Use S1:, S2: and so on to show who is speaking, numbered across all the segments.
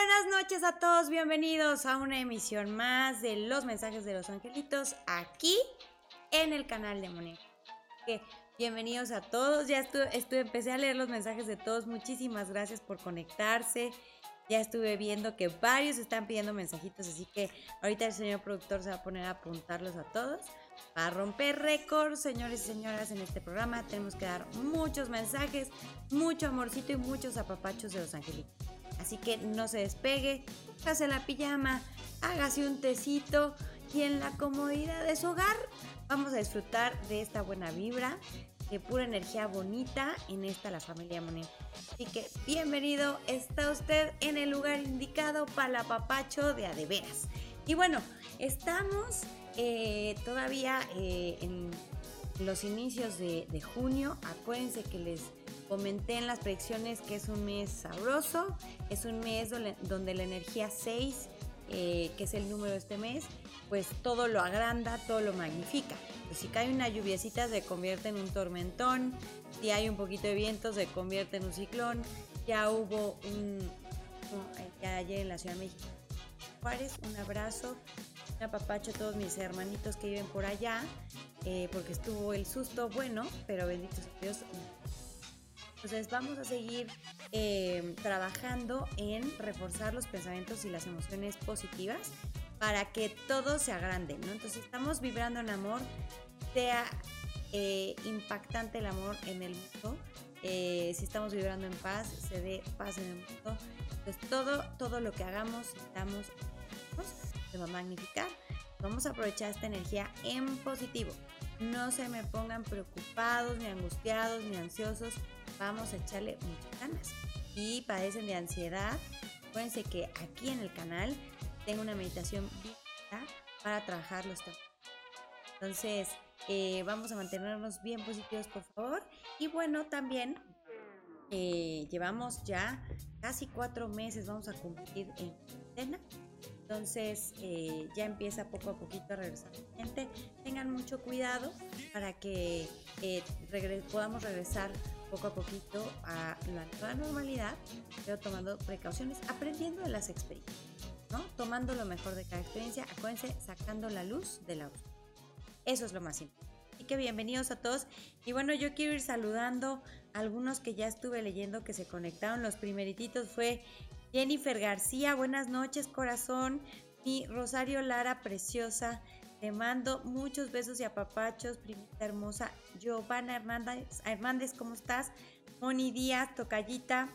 S1: buenas noches a todos, bienvenidos a una emisión más de los mensajes de los angelitos aquí en el canal de Moni. bienvenidos a todos, ya estuve, estuve, empecé a leer los mensajes de todos, muchísimas gracias por conectarse. Ya estuve viendo que varios están pidiendo mensajitos, así que ahorita el señor productor se va a poner a apuntarlos a todos. Para romper récords, señores y señoras, en este programa tenemos que dar muchos mensajes, mucho amorcito y muchos apapachos de los angelitos. Así que no se despegue, hágase la pijama, hágase un tecito y en la comodidad de su hogar vamos a disfrutar de esta buena vibra, de pura energía bonita en esta la familia Monet. Así que bienvenido, está usted en el lugar indicado para la papacho de adeveras. Y bueno, estamos eh, todavía eh, en los inicios de, de junio. Acuérdense que les Comenté en las predicciones que es un mes sabroso, es un mes donde la energía 6, eh, que es el número de este mes, pues todo lo agranda, todo lo magnifica. Pues si cae una lluviecita se convierte en un tormentón, si hay un poquito de viento se convierte en un ciclón, ya hubo un, ya ayer en la Ciudad de México. Juárez, un abrazo, un apapacho a todos mis hermanitos que viven por allá, eh, porque estuvo el susto bueno, pero benditos Dios, entonces vamos a seguir eh, trabajando en reforzar los pensamientos y las emociones positivas para que todo se agrande, ¿no? Entonces estamos vibrando en amor, sea eh, impactante el amor en el mundo, eh, si estamos vibrando en paz, se dé paz en el mundo. Entonces todo, todo lo que hagamos, estamos, se va a magnificar. Vamos a aprovechar esta energía en positivo. No se me pongan preocupados, ni angustiados, ni ansiosos vamos a echarle muchas ganas. Y padecen de ansiedad, acuérdense que aquí en el canal tengo una meditación para trabajar los temas. Entonces, eh, vamos a mantenernos bien positivos, por favor. Y bueno, también eh, llevamos ya casi cuatro meses, vamos a cumplir en cena. Entonces eh, ya empieza poco a poquito a regresar gente. Tengan mucho cuidado para que podamos regresar poco a poquito a la normalidad, pero tomando precauciones, aprendiendo de las experiencias, ¿no? Tomando lo mejor de cada experiencia, acuérdense, sacando la luz de la. Eso es lo más importante. Así que bienvenidos a todos. Y bueno, yo quiero ir saludando a algunos que ya estuve leyendo que se conectaron. Los primerititos fue Jennifer García, buenas noches, corazón. Y Rosario Lara, preciosa. Te mando muchos besos y apapachos, primita hermosa. Giovanna Hernández, Hernández ¿cómo estás? Moni Díaz, Tocallita.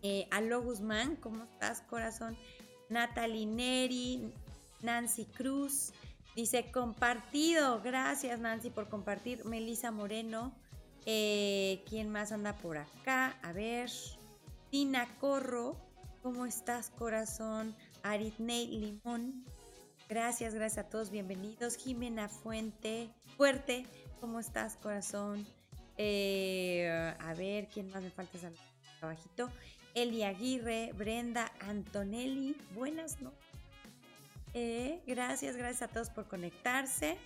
S1: Eh, Aló Guzmán, ¿cómo estás, corazón? Natalie Neri, Nancy Cruz. Dice compartido. Gracias, Nancy, por compartir. Melisa Moreno. Eh, ¿Quién más anda por acá? A ver. Tina Corro. ¿Cómo estás, corazón? Aritney Limón. Gracias, gracias a todos, bienvenidos. Jimena Fuente, fuerte, ¿cómo estás, corazón? Eh, a ver, ¿quién más me falta? Abajito. Eli Aguirre, Brenda Antonelli, buenas noches. Eh, gracias, gracias a todos por conectarse.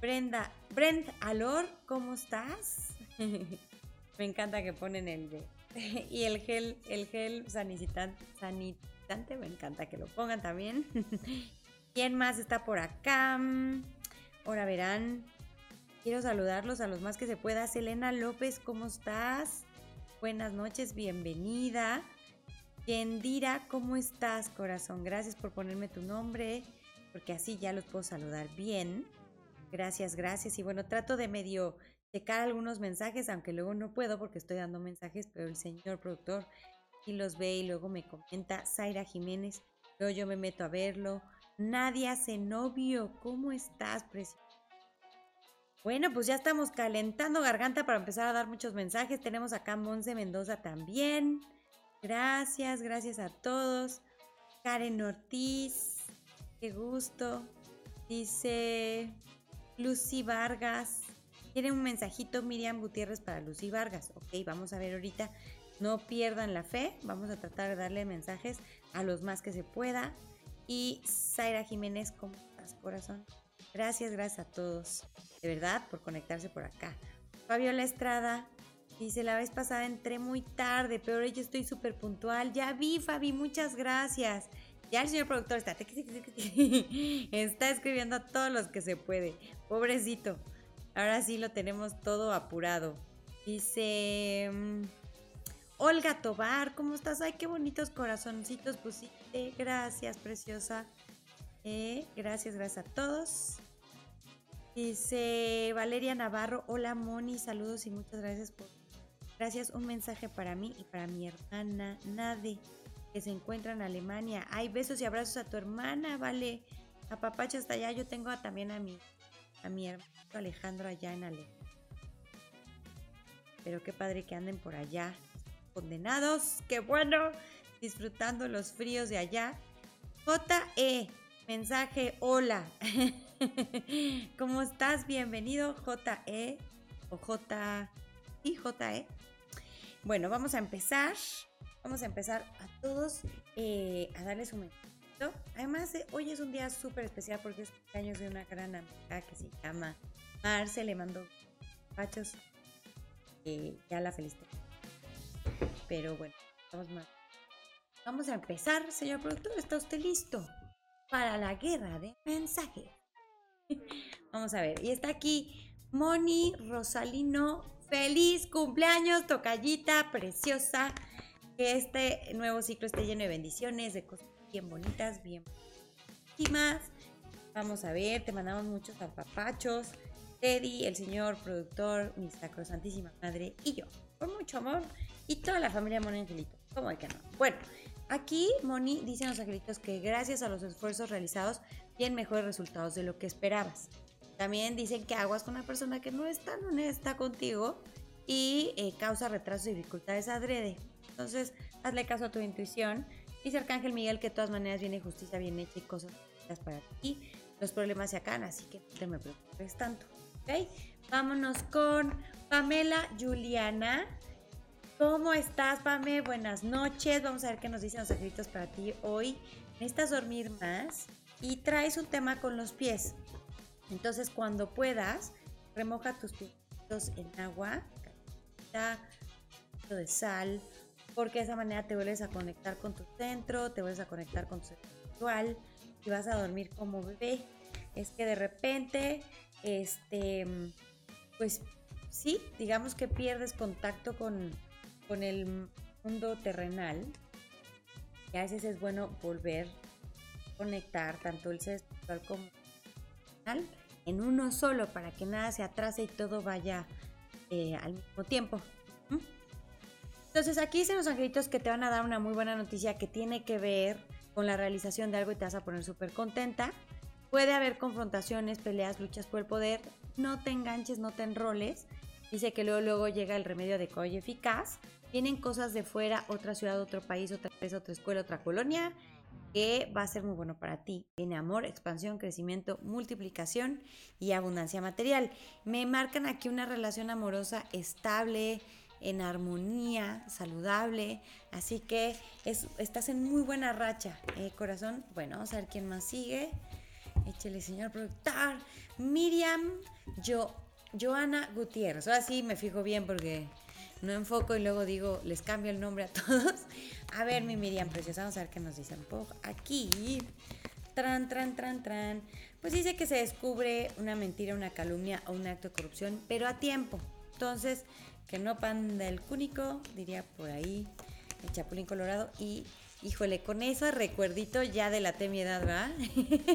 S1: Brenda, Brent Alor, ¿cómo estás? me encanta que ponen el de. y el gel, el gel sanitante, sanitante, me encanta que lo pongan también. ¿Quién más está por acá? Ahora verán. Quiero saludarlos a los más que se pueda. Selena López, ¿cómo estás? Buenas noches, bienvenida. Yendira, ¿cómo estás, corazón? Gracias por ponerme tu nombre, porque así ya los puedo saludar bien. Gracias, gracias. Y bueno, trato de medio checar algunos mensajes, aunque luego no puedo porque estoy dando mensajes, pero el señor productor sí los ve y luego me comenta. Zaira Jiménez, luego yo me meto a verlo. Nadia Zenobio, ¿cómo estás, preciosa? Bueno, pues ya estamos calentando garganta para empezar a dar muchos mensajes. Tenemos acá Monse Mendoza también. Gracias, gracias a todos. Karen Ortiz, qué gusto. Dice Lucy Vargas. Tiene un mensajito Miriam Gutiérrez para Lucy Vargas. Ok, vamos a ver ahorita. No pierdan la fe. Vamos a tratar de darle mensajes a los más que se pueda y Zaira Jiménez, ¿cómo estás, corazón? Gracias, gracias a todos, de verdad, por conectarse por acá. Fabiola Estrada, Dice, la vez pasada entré muy tarde, pero hoy estoy súper puntual. Ya vi, Fabi, muchas gracias. Ya el señor productor está, está escribiendo a todos los que se puede. Pobrecito. Ahora sí lo tenemos todo apurado. Dice... Mm, Olga Tobar, ¿cómo estás? Ay, qué bonitos corazoncitos pusiste. Gracias, preciosa. Eh, gracias, gracias a todos. Dice Valeria Navarro, hola Moni, saludos y muchas gracias por... Gracias, un mensaje para mí y para mi hermana Nade, que se encuentra en Alemania. Ay, besos y abrazos a tu hermana, vale. A papacho hasta allá. Yo tengo también a mi, a mi hermano Alejandro allá en Alemania. Pero qué padre que anden por allá condenados, qué bueno, disfrutando los fríos de allá. JE, mensaje, hola. ¿Cómo estás? Bienvenido, JE o J y JE. Bueno, vamos a empezar. Vamos a empezar a todos eh, a darles un mensaje. Además, eh, hoy es un día súper especial porque es cumpleaños de una gran amiga que se llama Marce. Le mando pachos. Eh, ya la felicito. Pero bueno, vamos más. Vamos a empezar, señor productor. ¿Está usted listo para la guerra de mensajes? vamos a ver. Y está aquí Moni Rosalino. Feliz cumpleaños, tocallita preciosa. Que este nuevo ciclo esté lleno de bendiciones, de cosas bien bonitas, bien más. Vamos a ver, te mandamos muchos papachos. Teddy, el señor productor, mi sacrosantísima madre y yo. Con mucho amor y toda la familia Moni Angelito. ¿Cómo que no? Bueno, aquí Moni dice a los angelitos que gracias a los esfuerzos realizados tienen mejores resultados de lo que esperabas. También dicen que aguas con una persona que no es tan honesta contigo y eh, causa retrasos y dificultades adrede. Entonces, hazle caso a tu intuición. Dice Arcángel Miguel que de todas maneras viene justicia bien hecha y cosas para ti. Los problemas se acaban, así que no te preocupes tanto. Vámonos con Pamela Juliana. ¿Cómo estás, Pame? Buenas noches. Vamos a ver qué nos dicen los angelitos para ti hoy. Necesitas dormir más y traes un tema con los pies. Entonces, cuando puedas, remoja tus pies en agua, de sal, porque de esa manera te vuelves a conectar con tu centro, te vuelves a conectar con tu espiritual y vas a dormir como bebé. Es que de repente, este, pues sí, digamos que pierdes contacto con con el mundo terrenal, y a veces es bueno volver a conectar tanto el ser espiritual como el en uno solo para que nada se atrase y todo vaya eh, al mismo tiempo. Entonces aquí dicen los angelitos que te van a dar una muy buena noticia que tiene que ver con la realización de algo y te vas a poner súper contenta. Puede haber confrontaciones, peleas, luchas por el poder. No te enganches, no te enroles. Dice que luego, luego llega el remedio adecuado y eficaz. Vienen cosas de fuera, otra ciudad, otro país, otra empresa, otra escuela, otra colonia, que va a ser muy bueno para ti. Viene amor, expansión, crecimiento, multiplicación y abundancia material. Me marcan aquí una relación amorosa estable, en armonía, saludable. Así que estás en muy buena racha, eh, corazón. Bueno, vamos a ver quién más sigue. Échele, señor productor. Miriam, yo, Joana Gutiérrez. Ahora sí me fijo bien porque no enfoco y luego digo, les cambio el nombre a todos. A ver, mi Miriam preciosa, vamos a ver qué nos dicen. Aquí, tran, tran, tran, tran. Pues dice que se descubre una mentira, una calumnia o un acto de corrupción, pero a tiempo. Entonces, que no panda el cúnico, diría por ahí, el chapulín colorado. Y, híjole, con ese recuerdito ya de la mi edad, ¿verdad?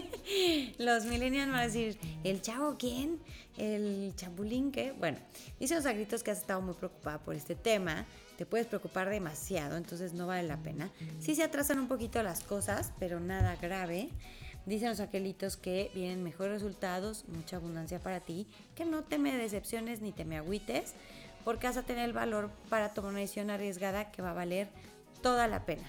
S1: Los millennials van a decir, ¿el chavo quién? el chapulín que, bueno, dice los agritos que has estado muy preocupada por este tema, te puedes preocupar demasiado, entonces no vale la pena. Sí se atrasan un poquito las cosas, pero nada grave. Dicen los aquelitos que vienen mejores resultados, mucha abundancia para ti, que no te me decepciones ni te me agüites, porque vas a tener el valor para tomar una decisión arriesgada que va a valer toda la pena,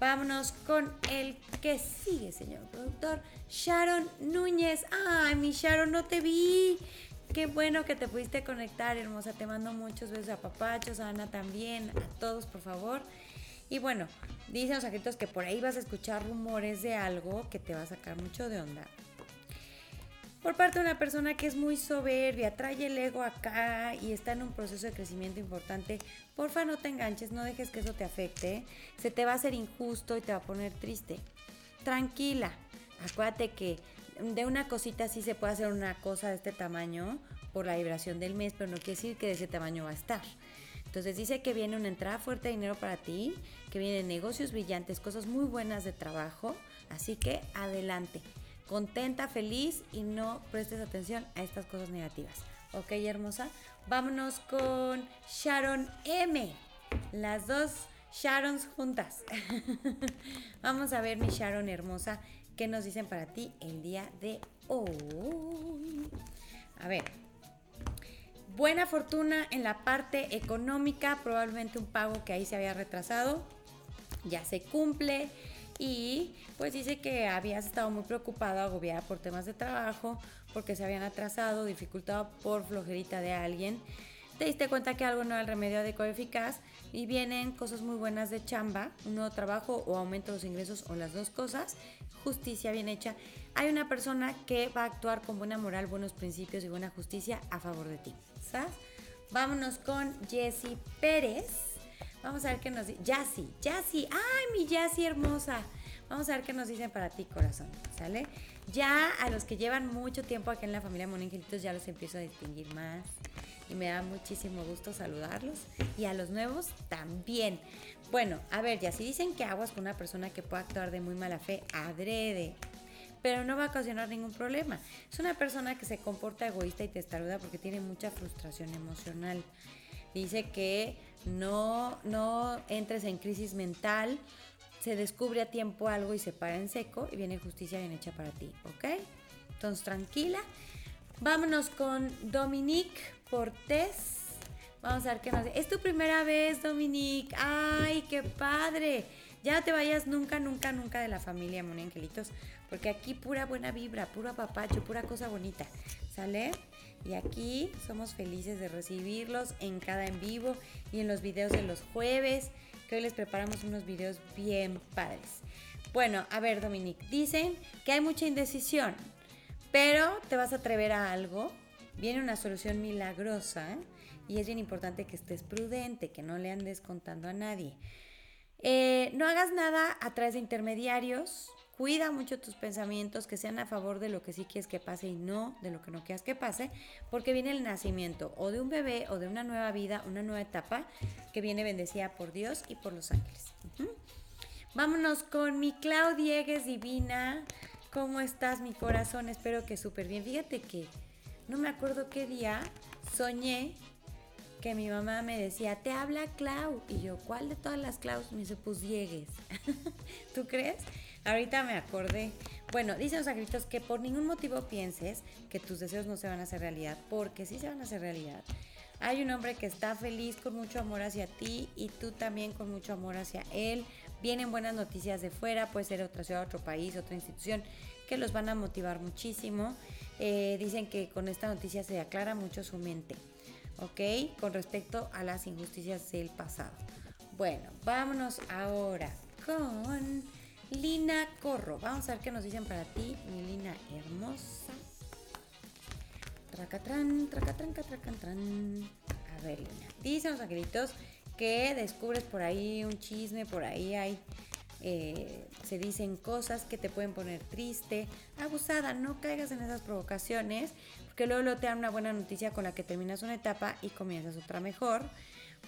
S1: Vámonos con el que sigue, señor productor. Sharon Núñez. Ay, mi Sharon, no te vi. Qué bueno que te pudiste conectar, hermosa. Te mando muchos besos a papachos, a Ana también, a todos, por favor. Y bueno, dicen los agritos que por ahí vas a escuchar rumores de algo que te va a sacar mucho de onda. Por parte de una persona que es muy soberbia, trae el ego acá y está en un proceso de crecimiento importante, porfa no te enganches, no dejes que eso te afecte, se te va a hacer injusto y te va a poner triste. Tranquila, acuérdate que de una cosita sí se puede hacer una cosa de este tamaño por la vibración del mes, pero no quiere decir que de ese tamaño va a estar. Entonces dice que viene una entrada fuerte de dinero para ti, que vienen negocios brillantes, cosas muy buenas de trabajo, así que adelante contenta, feliz y no prestes atención a estas cosas negativas. Ok, hermosa. Vámonos con Sharon M. Las dos Sharons juntas. Vamos a ver, mi Sharon hermosa, qué nos dicen para ti el día de hoy. A ver. Buena fortuna en la parte económica, probablemente un pago que ahí se había retrasado, ya se cumple y pues dice que habías estado muy preocupada, agobiada por temas de trabajo, porque se habían atrasado, dificultado por flojerita de alguien. Te diste cuenta que algo no era el remedio adecuado eficaz y vienen cosas muy buenas de chamba, un nuevo trabajo o aumento de los ingresos o las dos cosas, justicia bien hecha. Hay una persona que va a actuar con buena moral, buenos principios y buena justicia a favor de ti. ¿Sabes? Vámonos con Jessie Pérez. Vamos a ver qué nos dice. Yassi, Yassi, ay, mi Yassi hermosa. Vamos a ver qué nos dicen para ti, corazón, ¿sale? Ya a los que llevan mucho tiempo aquí en la familia Moningelitos ya los empiezo a distinguir más y me da muchísimo gusto saludarlos y a los nuevos también. Bueno, a ver, ya si dicen que aguas con una persona que pueda actuar de muy mala fe, adrede, pero no va a ocasionar ningún problema. Es una persona que se comporta egoísta y te testaruda porque tiene mucha frustración emocional. Dice que no, no entres en crisis mental, se descubre a tiempo algo y se para en seco y viene justicia bien hecha para ti, ¿ok? Entonces tranquila. Vámonos con Dominique Portés. Vamos a ver qué nos. Es tu primera vez, Dominique. ¡Ay, qué padre! Ya te vayas nunca, nunca, nunca de la familia, Moni Angelitos. Porque aquí pura buena vibra, puro apapacho, pura cosa bonita. ¿Sale? Y aquí somos felices de recibirlos en cada en vivo y en los videos de los jueves, que hoy les preparamos unos videos bien padres. Bueno, a ver, Dominique, dicen que hay mucha indecisión, pero te vas a atrever a algo. Viene una solución milagrosa y es bien importante que estés prudente, que no le andes contando a nadie. Eh, no hagas nada a través de intermediarios, Cuida mucho tus pensamientos que sean a favor de lo que sí quieres que pase y no de lo que no quieras que pase, porque viene el nacimiento o de un bebé o de una nueva vida, una nueva etapa que viene bendecida por Dios y por los ángeles. Vámonos con mi Claudiegues divina. ¿Cómo estás, mi corazón? Espero que súper bien. Fíjate que no me acuerdo qué día soñé que mi mamá me decía, te habla Clau. Y yo, ¿cuál de todas las Claus? Me dice, pues Diegues. ¿Tú crees? Ahorita me acordé. Bueno, dicen los angelitos que por ningún motivo pienses que tus deseos no se van a hacer realidad, porque sí se van a hacer realidad. Hay un hombre que está feliz con mucho amor hacia ti y tú también con mucho amor hacia él. Vienen buenas noticias de fuera, puede ser otra ciudad, otro país, otra institución, que los van a motivar muchísimo. Eh, dicen que con esta noticia se aclara mucho su mente, ¿ok? Con respecto a las injusticias del pasado. Bueno, vámonos ahora con Lina Corro. Vamos a ver qué nos dicen para ti, mi Lina hermosa. Tracatran, tracatran, tracatran. A ver, Lina. Dicen los angelitos que descubres por ahí un chisme, por ahí hay. Eh, se dicen cosas que te pueden poner triste, abusada, no caigas en esas provocaciones, porque luego te dan una buena noticia con la que terminas una etapa y comienzas otra mejor.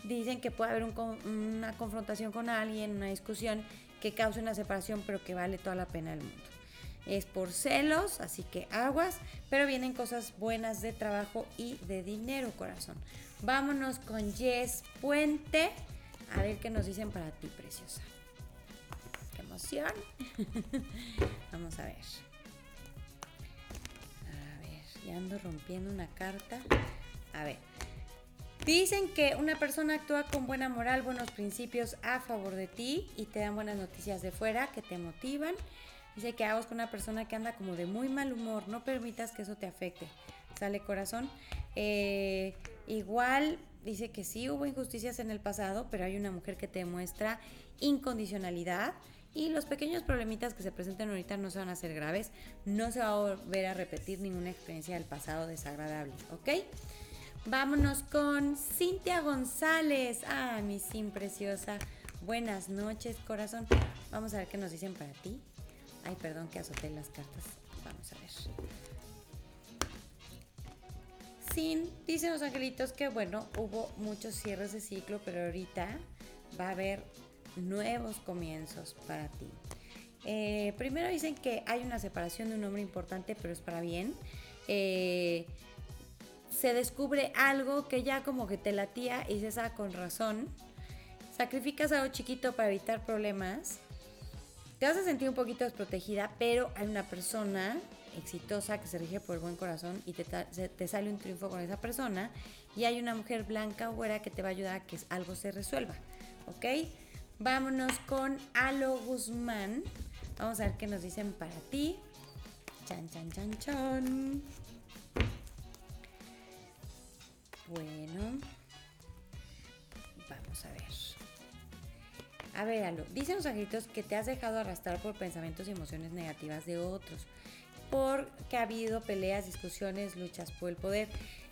S1: Dicen que puede haber una confrontación con alguien, una discusión que cause una separación, pero que vale toda la pena del mundo. Es por celos, así que aguas, pero vienen cosas buenas de trabajo y de dinero, corazón. Vámonos con Jess Puente, a ver qué nos dicen para ti, preciosa. ¡Qué emoción! Vamos a ver. A ver, ya ando rompiendo una carta. A ver. Dicen que una persona actúa con buena moral, buenos principios a favor de ti y te dan buenas noticias de fuera que te motivan. Dice que hagas con una persona que anda como de muy mal humor, no permitas que eso te afecte. ¿Sale corazón? Eh, igual dice que sí hubo injusticias en el pasado, pero hay una mujer que te demuestra incondicionalidad y los pequeños problemitas que se presenten ahorita no se van a hacer graves, no se va a volver a repetir ninguna experiencia del pasado desagradable, ¿ok? Vámonos con Cintia González. Ah, mi Sim preciosa. Buenas noches, corazón. Vamos a ver qué nos dicen para ti. Ay, perdón que azoté las cartas. Vamos a ver. Sin, dicen los angelitos que bueno, hubo muchos cierres de ciclo, pero ahorita va a haber nuevos comienzos para ti. Eh, primero dicen que hay una separación de un hombre importante, pero es para bien. Eh, se descubre algo que ya como que te latía y se ah, con razón. Sacrificas algo chiquito para evitar problemas. Te vas a sentir un poquito desprotegida, pero hay una persona exitosa que se rige por el buen corazón y te, te sale un triunfo con esa persona. Y hay una mujer blanca o güera que te va a ayudar a que algo se resuelva. ¿Ok? Vámonos con Alo Guzmán. Vamos a ver qué nos dicen para ti. Chan, chan, chan, chan. Bueno. Vamos a ver. A ver, Alo. Dicen los angelitos que te has dejado arrastrar por pensamientos y emociones negativas de otros. Porque ha habido peleas, discusiones, luchas por el poder.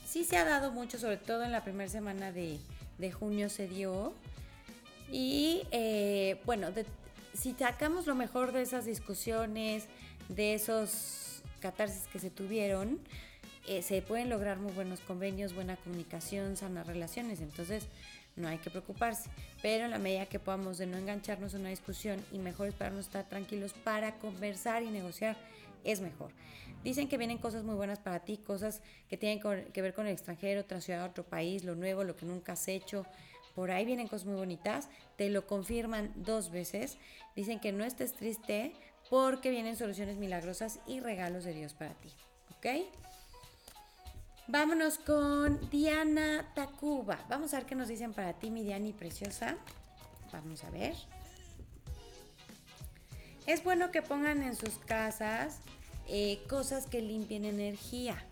S1: Sí se ha dado mucho, sobre todo en la primera semana de, junio se dio y eh, bueno, si sacamos lo mejor de esas discusiones, de esos catarsis que se tuvieron, eh, se pueden lograr muy buenos convenios, buena comunicación, sanas relaciones. Entonces, no hay que preocuparse. Pero en la medida que podamos de no engancharnos en una discusión y mejor esperarnos estar tranquilos para conversar y negociar, es mejor. Dicen que vienen cosas muy buenas para ti, cosas que tienen que ver con el extranjero, otra ciudad, otro país, lo nuevo, lo que nunca has hecho, por ahí vienen cosas muy bonitas, te lo confirman dos veces, dicen que no estés triste porque vienen soluciones milagrosas y regalos de Dios para ti, ¿ok? Vámonos con Diana Tacuba. Vamos a ver qué nos dicen para ti, mi Diani preciosa. Vamos a ver. Es bueno que pongan en sus casas eh, cosas que limpien energía.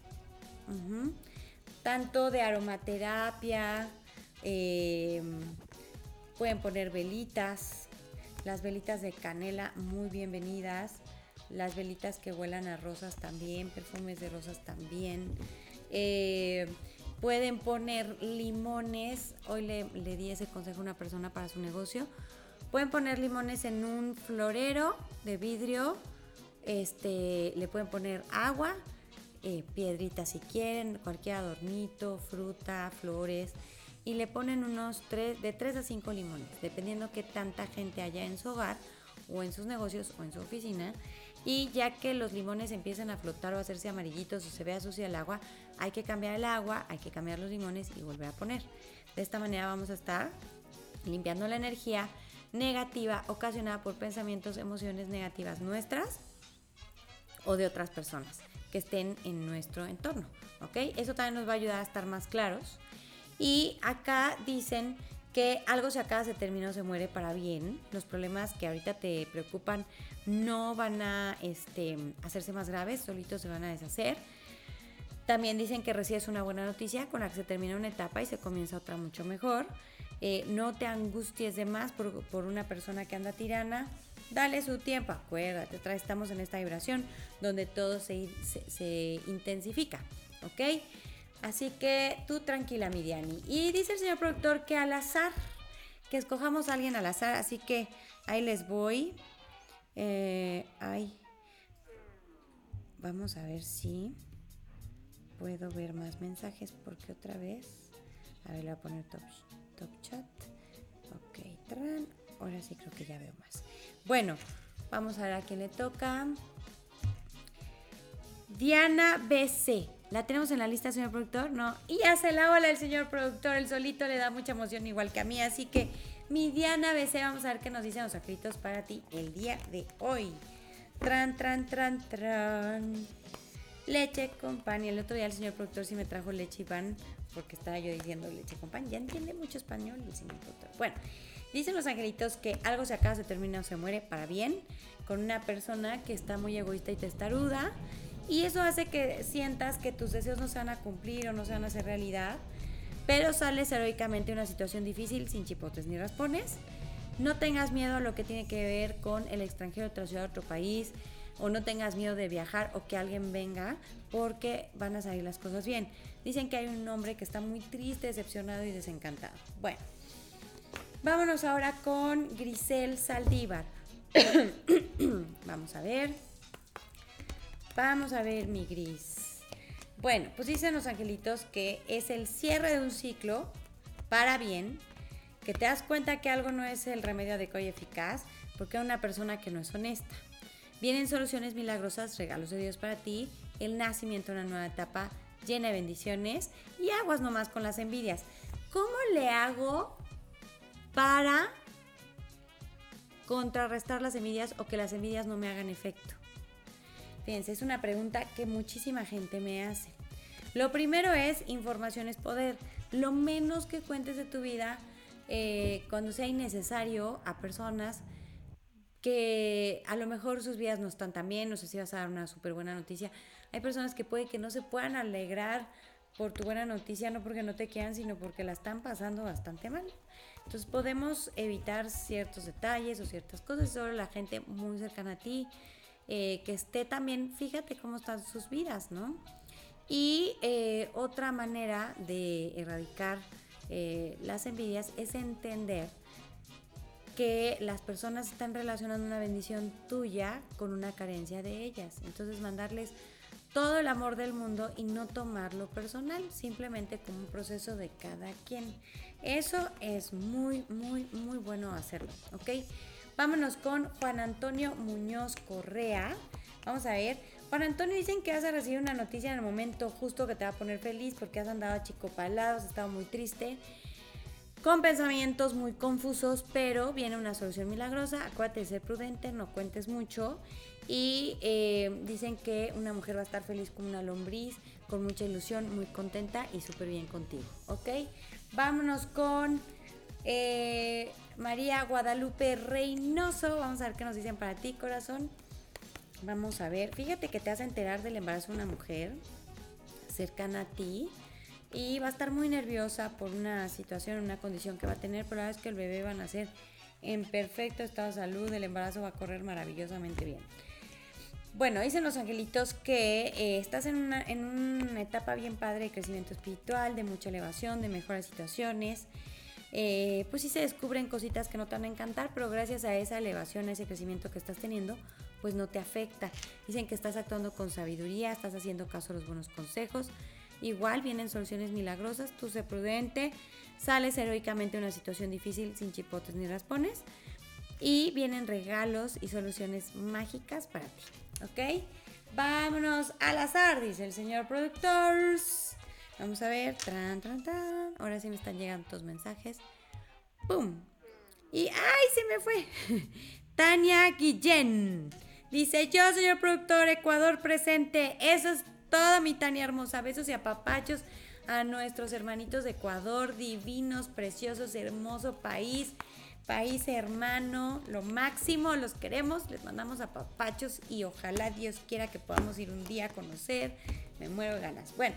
S1: Tanto de aromaterapia, Em, pueden poner velitas, las velitas de canela muy bienvenidas, las velitas que huelan a rosas también, perfumes de rosas también. Eh, pueden poner limones, hoy le, di ese consejo a una persona para su negocio. Pueden poner limones en un florero de vidrio, este, le pueden poner agua, eh, piedritas si quieren, cualquier adornito, fruta, flores y le ponen unos tres, de 3 a 5 limones, dependiendo qué tanta gente haya en su hogar o en sus negocios o en su oficina. Y ya que los limones empiezan a flotar o a hacerse amarillitos o se vea sucia el agua, hay que cambiar el agua, hay que cambiar los limones y volver a poner. De esta manera vamos a estar limpiando la energía negativa ocasionada por pensamientos, emociones negativas nuestras o de otras personas que estén en nuestro entorno. ¿Ok? Eso también nos va a ayudar a estar más claros y acá dicen que algo se acaba, se termina se muere para bien. Los problemas que ahorita te preocupan no van a este, hacerse más graves, solitos se van a deshacer. También dicen que recibes una buena noticia con la que se termina una etapa y se comienza otra mucho mejor. Eh, no te angusties de más por, una persona que anda tirana. Dale su tiempo, acuérdate, estamos en esta vibración donde todo se, se, intensifica, ¿ok? Así que tú tranquila, Midiani. Y dice el señor productor que al azar, que escojamos a alguien al azar, así que ahí les voy. Eh, ay, vamos a ver si puedo ver más mensajes, porque otra vez, a ver, le voy a poner top, top chat. Ok, tran. Ahora sí creo que ya veo más. Bueno, vamos a ver a quién le toca. Diana BC. ¿La tenemos en la lista, señor productor? No. Y ya se la ola el señor productor. El solito le da mucha emoción igual que a mí. Así que, mi Diana BC, vamos a ver qué nos dicen los escritos para ti el día de hoy. Tran, tran, tran, tran. Leche con pan. Y el otro día el señor productor sí me trajo leche y pan porque estaba yo diciendo leche con pan. Ya entiende mucho español el señor productor. Bueno, dicen los angelitos que algo se acaba, se termina o se muere para bien con una persona que está muy egoísta y testaruda y eso hace que sientas que tus deseos no se van a cumplir o no se van a hacer realidad, pero sales heroicamente de una situación difícil sin chipotes ni raspones. no tengas miedo a lo que tiene que ver con el extranjero otra ciudad, otro país, o no tengas miedo de viajar o que alguien venga, porque van a salir las cosas bien. Dicen que hay un hombre que está muy triste, decepcionado y desencantado. Bueno, vámonos ahora con Grisel Saldívar. Vamos a ver. Vamos a ver mi gris. Bueno, pues dicen los angelitos que es el cierre de un ciclo para bien, que te das cuenta que algo no es el remedio adecuado y eficaz, porque una persona que no es honesta. Vienen soluciones milagrosas, regalos de Dios para ti, el nacimiento de una nueva etapa llena de bendiciones y aguas nomás con las envidias. ¿Cómo le hago para contrarrestar las envidias o que las envidias no me hagan efecto? Fíjense, es una pregunta que muchísima gente me hace. Lo primero es información es poder. Lo menos que cuentes de tu vida eh, cuando sea innecesario a personas que a lo mejor sus vidas no están tan bien, no sé si vas a dar una súper buena noticia. Hay personas que puede que no se puedan alegrar por tu buena noticia, no porque no te quieran, sino porque la están pasando bastante mal. Entonces podemos evitar ciertos detalles o ciertas cosas, solo la gente muy cercana a ti, eh, que esté también, fíjate cómo están sus vidas, ¿no? Y eh, otra manera de erradicar eh, las envidias es entender que las personas están relacionando una bendición tuya con una carencia de ellas. Entonces mandarles todo el amor del mundo y no tomarlo personal, simplemente como un proceso de cada quien. Eso es muy, muy, muy bueno hacerlo, ¿ok? Vámonos con Juan Antonio Muñoz Correa. Vamos a ver. Juan Antonio dicen que vas a recibir una noticia en el momento justo que te va a poner feliz porque has andado a chico has estado muy triste con pensamientos muy confusos, pero viene una solución milagrosa. Acuérdate de ser prudente, no cuentes mucho. Y eh, dicen que una mujer va a estar feliz como una lombriz, con mucha ilusión, muy contenta y súper bien contigo. ¿Ok? Vámonos con eh, María Guadalupe Reynoso. Vamos a ver qué nos dicen para ti, corazón. Vamos a ver. Fíjate que te a enterar del embarazo de una mujer cercana a ti y va a estar muy nerviosa por una situación, una condición que va a tener, pero la es que el bebé va a nacer en perfecto estado de salud, el embarazo va a correr maravillosamente bien. Bueno, dicen los angelitos que eh, estás en una, en una etapa bien padre de crecimiento espiritual, de mucha elevación, de mejores situaciones. Eh, pues sí se descubren cositas que no te van a encantar, pero gracias a esa elevación, a ese crecimiento que estás teniendo, pues no te afecta. Dicen que estás actuando con sabiduría, estás haciendo caso a los buenos consejos, Igual vienen soluciones milagrosas, tú sé prudente, sales heroicamente de una situación difícil sin chipotes ni raspones y vienen regalos y soluciones mágicas para ti, ¿ok? Vámonos al azar, dice el señor productor. Vamos a ver, tran. Ahora sí me están llegando tus mensajes. ¡Pum! Y ¡ay! Se me fue. Tania Guillén. Dice, yo, señor productor, Ecuador presente. Eso es toda mi Tania hermosa. Besos y apapachos a nuestros hermanitos de Ecuador, divinos, preciosos, hermoso país, país hermano, lo máximo, los queremos, les mandamos apapachos y ojalá Dios quiera que podamos ir un día a conocer. Me muero de ganas. Bueno.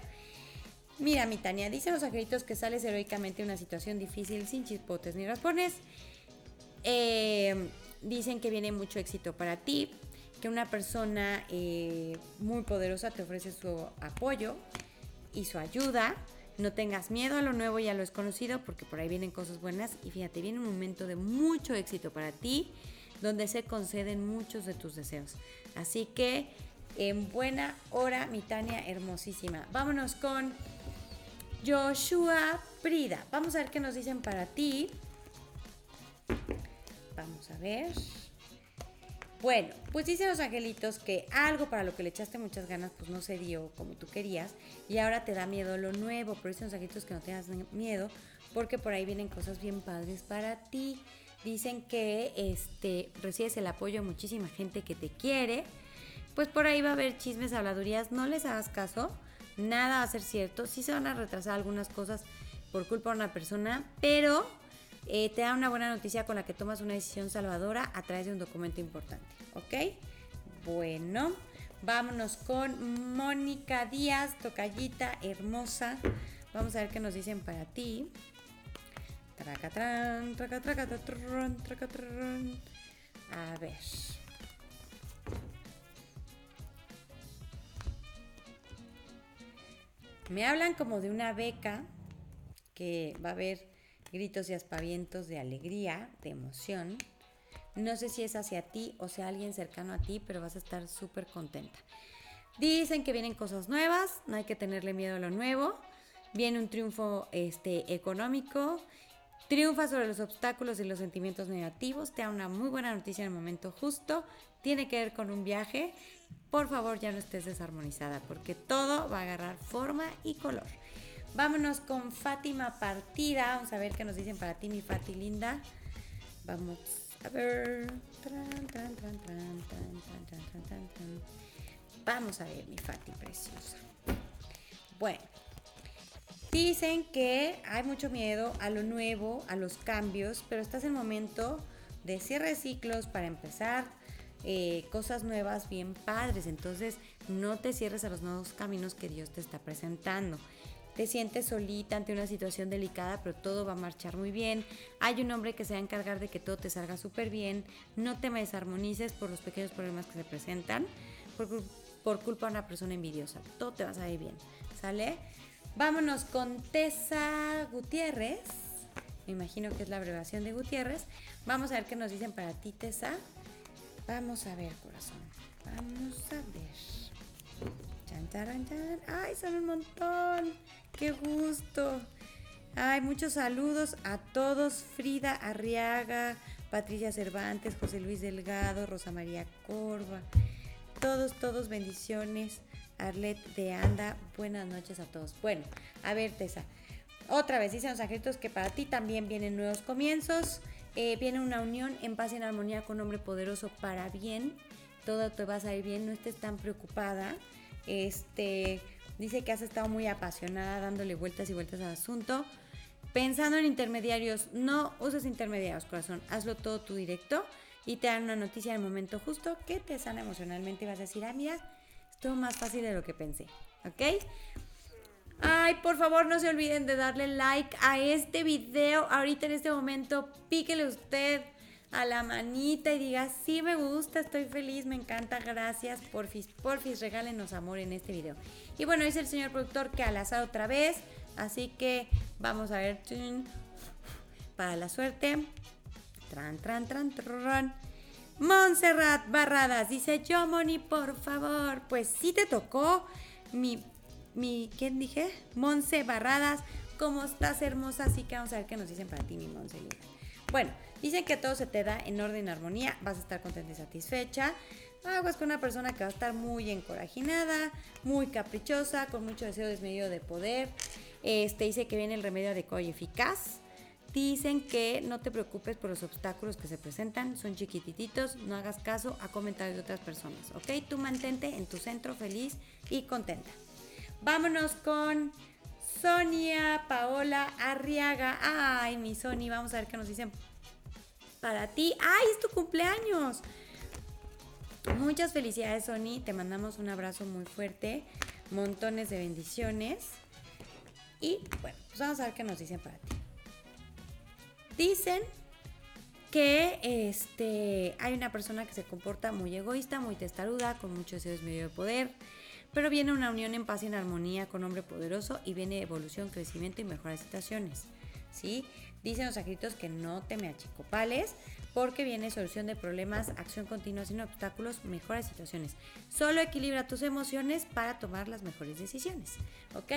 S1: Mira, mi Tania, dicen los angelitos que sales heroicamente de una situación difícil sin chispotes ni raspones. Eh, dicen que viene mucho éxito para ti, que una persona eh, muy poderosa te ofrece su apoyo y su ayuda. No tengas miedo a lo nuevo y a lo desconocido porque por ahí vienen cosas buenas y fíjate, viene un momento de mucho éxito para ti donde se conceden muchos de tus deseos. Así que en buena hora, mi Tania hermosísima. Vámonos con Joshua Prida. Vamos a ver qué nos dicen para ti. Vamos a ver. Bueno, pues dicen los angelitos que algo para lo que le echaste muchas ganas pues no se dio como tú querías y ahora te da miedo lo nuevo, pero dicen los angelitos que no tengas miedo porque por ahí vienen cosas bien padres para ti. Dicen que este recibes el apoyo de muchísima gente que te quiere. Pues por ahí va a haber chismes, habladurías, no les hagas caso, nada va a ser cierto, sí se van a retrasar algunas cosas por culpa de una persona, pero eh, te da una buena noticia con la que tomas una decisión salvadora a través de un documento importante. ¿Ok? Bueno, vámonos con Mónica Díaz, tocallita hermosa. Vamos a ver qué nos dicen para ti. Tracatrán, tracatracatrón, tracatrán. A ver. Me hablan como de una beca que va a haber gritos y aspavientos de alegría, de emoción. No sé si es hacia ti o sea alguien cercano a ti, pero vas a estar súper contenta. Dicen que vienen cosas nuevas, no hay que tenerle miedo a lo nuevo. Viene un triunfo este, económico, triunfa sobre los obstáculos y los sentimientos negativos, te da una muy buena noticia en el momento justo, tiene que ver con un viaje. Por favor, ya no estés desarmonizada, porque todo va a agarrar forma y color. Vámonos con Fátima Partida. Vamos a ver qué nos dicen para ti, mi Fati linda. Vamos a ver. Vamos a ver, mi Fati preciosa. Bueno, dicen que hay mucho miedo a lo nuevo, a los cambios, pero estás en el momento de cierre ciclos para empezar eh, cosas nuevas bien padres. Entonces, no te cierres a los nuevos caminos que Dios te está presentando te sientes solita ante una situación delicada, pero todo va a marchar muy bien. Hay un hombre que se va a encargar de que todo te salga súper bien. No te me desarmonices por los pequeños problemas que se presentan por, por, culpa de una persona envidiosa. Todo te va a salir bien. ¿Sale? Vámonos con Tessa Gutiérrez. Me imagino que es la abreviación de Gutiérrez. Vamos a ver qué nos dicen para ti, Tessa. Vamos a ver, corazón. Vamos a ver. Ay, son un montón. Qué gusto. Ay, muchos saludos a todos. Frida Arriaga, Patricia Cervantes, José Luis Delgado, Rosa María Corva. Todos, todos bendiciones. Arlet de Anda, buenas noches a todos. Bueno, a ver, Tessa. Otra vez, dicen los angelitos que para ti también vienen nuevos comienzos. Eh, viene una unión en paz y en armonía con hombre poderoso para bien. Todo te va a salir bien, no estés tan preocupada. Este, dice que has estado muy apasionada dándole vueltas y vueltas al asunto. Pensando en intermediarios, no uses intermediarios, corazón. Hazlo todo tu directo y te dan una noticia el momento justo que te sana emocionalmente y vas a decir, ah, mira, es todo más fácil de lo que pensé. ¿Ok? Ay, por favor no se olviden de darle like a este video. Ahorita en este momento, píquele usted a la manita y diga, sí me gusta, estoy feliz, me encanta, gracias, porfis, porfis, regálenos amor en este video. Y bueno, dice el señor productor que al azar otra vez, así que vamos a ver, para la suerte, tran, tran, tran, tran. Montserrat Barradas dice, yo Moni, por favor, pues sí te tocó mi, mi, ¿quién dije? Monse Barradas, ¿cómo estás hermosa? Así que vamos a ver qué nos dicen para ti, mi Monse. Bueno, Dicen que todo se te da en orden y armonía, vas a estar contenta y satisfecha. Aguas con una persona que va a estar muy encorajinada, muy caprichosa, con mucho deseo desmedido de poder. Este dice que viene el remedio adecuado y eficaz. Dicen que no te preocupes por los obstáculos que se presentan, son chiquititos, no hagas caso a comentarios de otras personas, ¿ok? Tú mantente en tu centro feliz y contenta. Vámonos con Sonia Paola Arriaga. Ay, mi Sony, vamos a ver qué nos dicen para ti. ¡Ay, es tu cumpleaños! Muchas felicidades, Sony. Te mandamos un abrazo muy fuerte. Montones de bendiciones. Y bueno, pues vamos a ver qué nos dicen para ti. Dicen que este, hay una persona que se comporta muy egoísta, muy testaruda, con muchos deseos medio de poder. Pero viene una unión en paz y en armonía con hombre poderoso y viene evolución, crecimiento y mejores situaciones. ¿Sí? Dicen los escritos que no te me achicopales porque viene solución de problemas, acción continua sin obstáculos, mejores situaciones. Solo equilibra tus emociones para tomar las mejores decisiones. ¿Ok?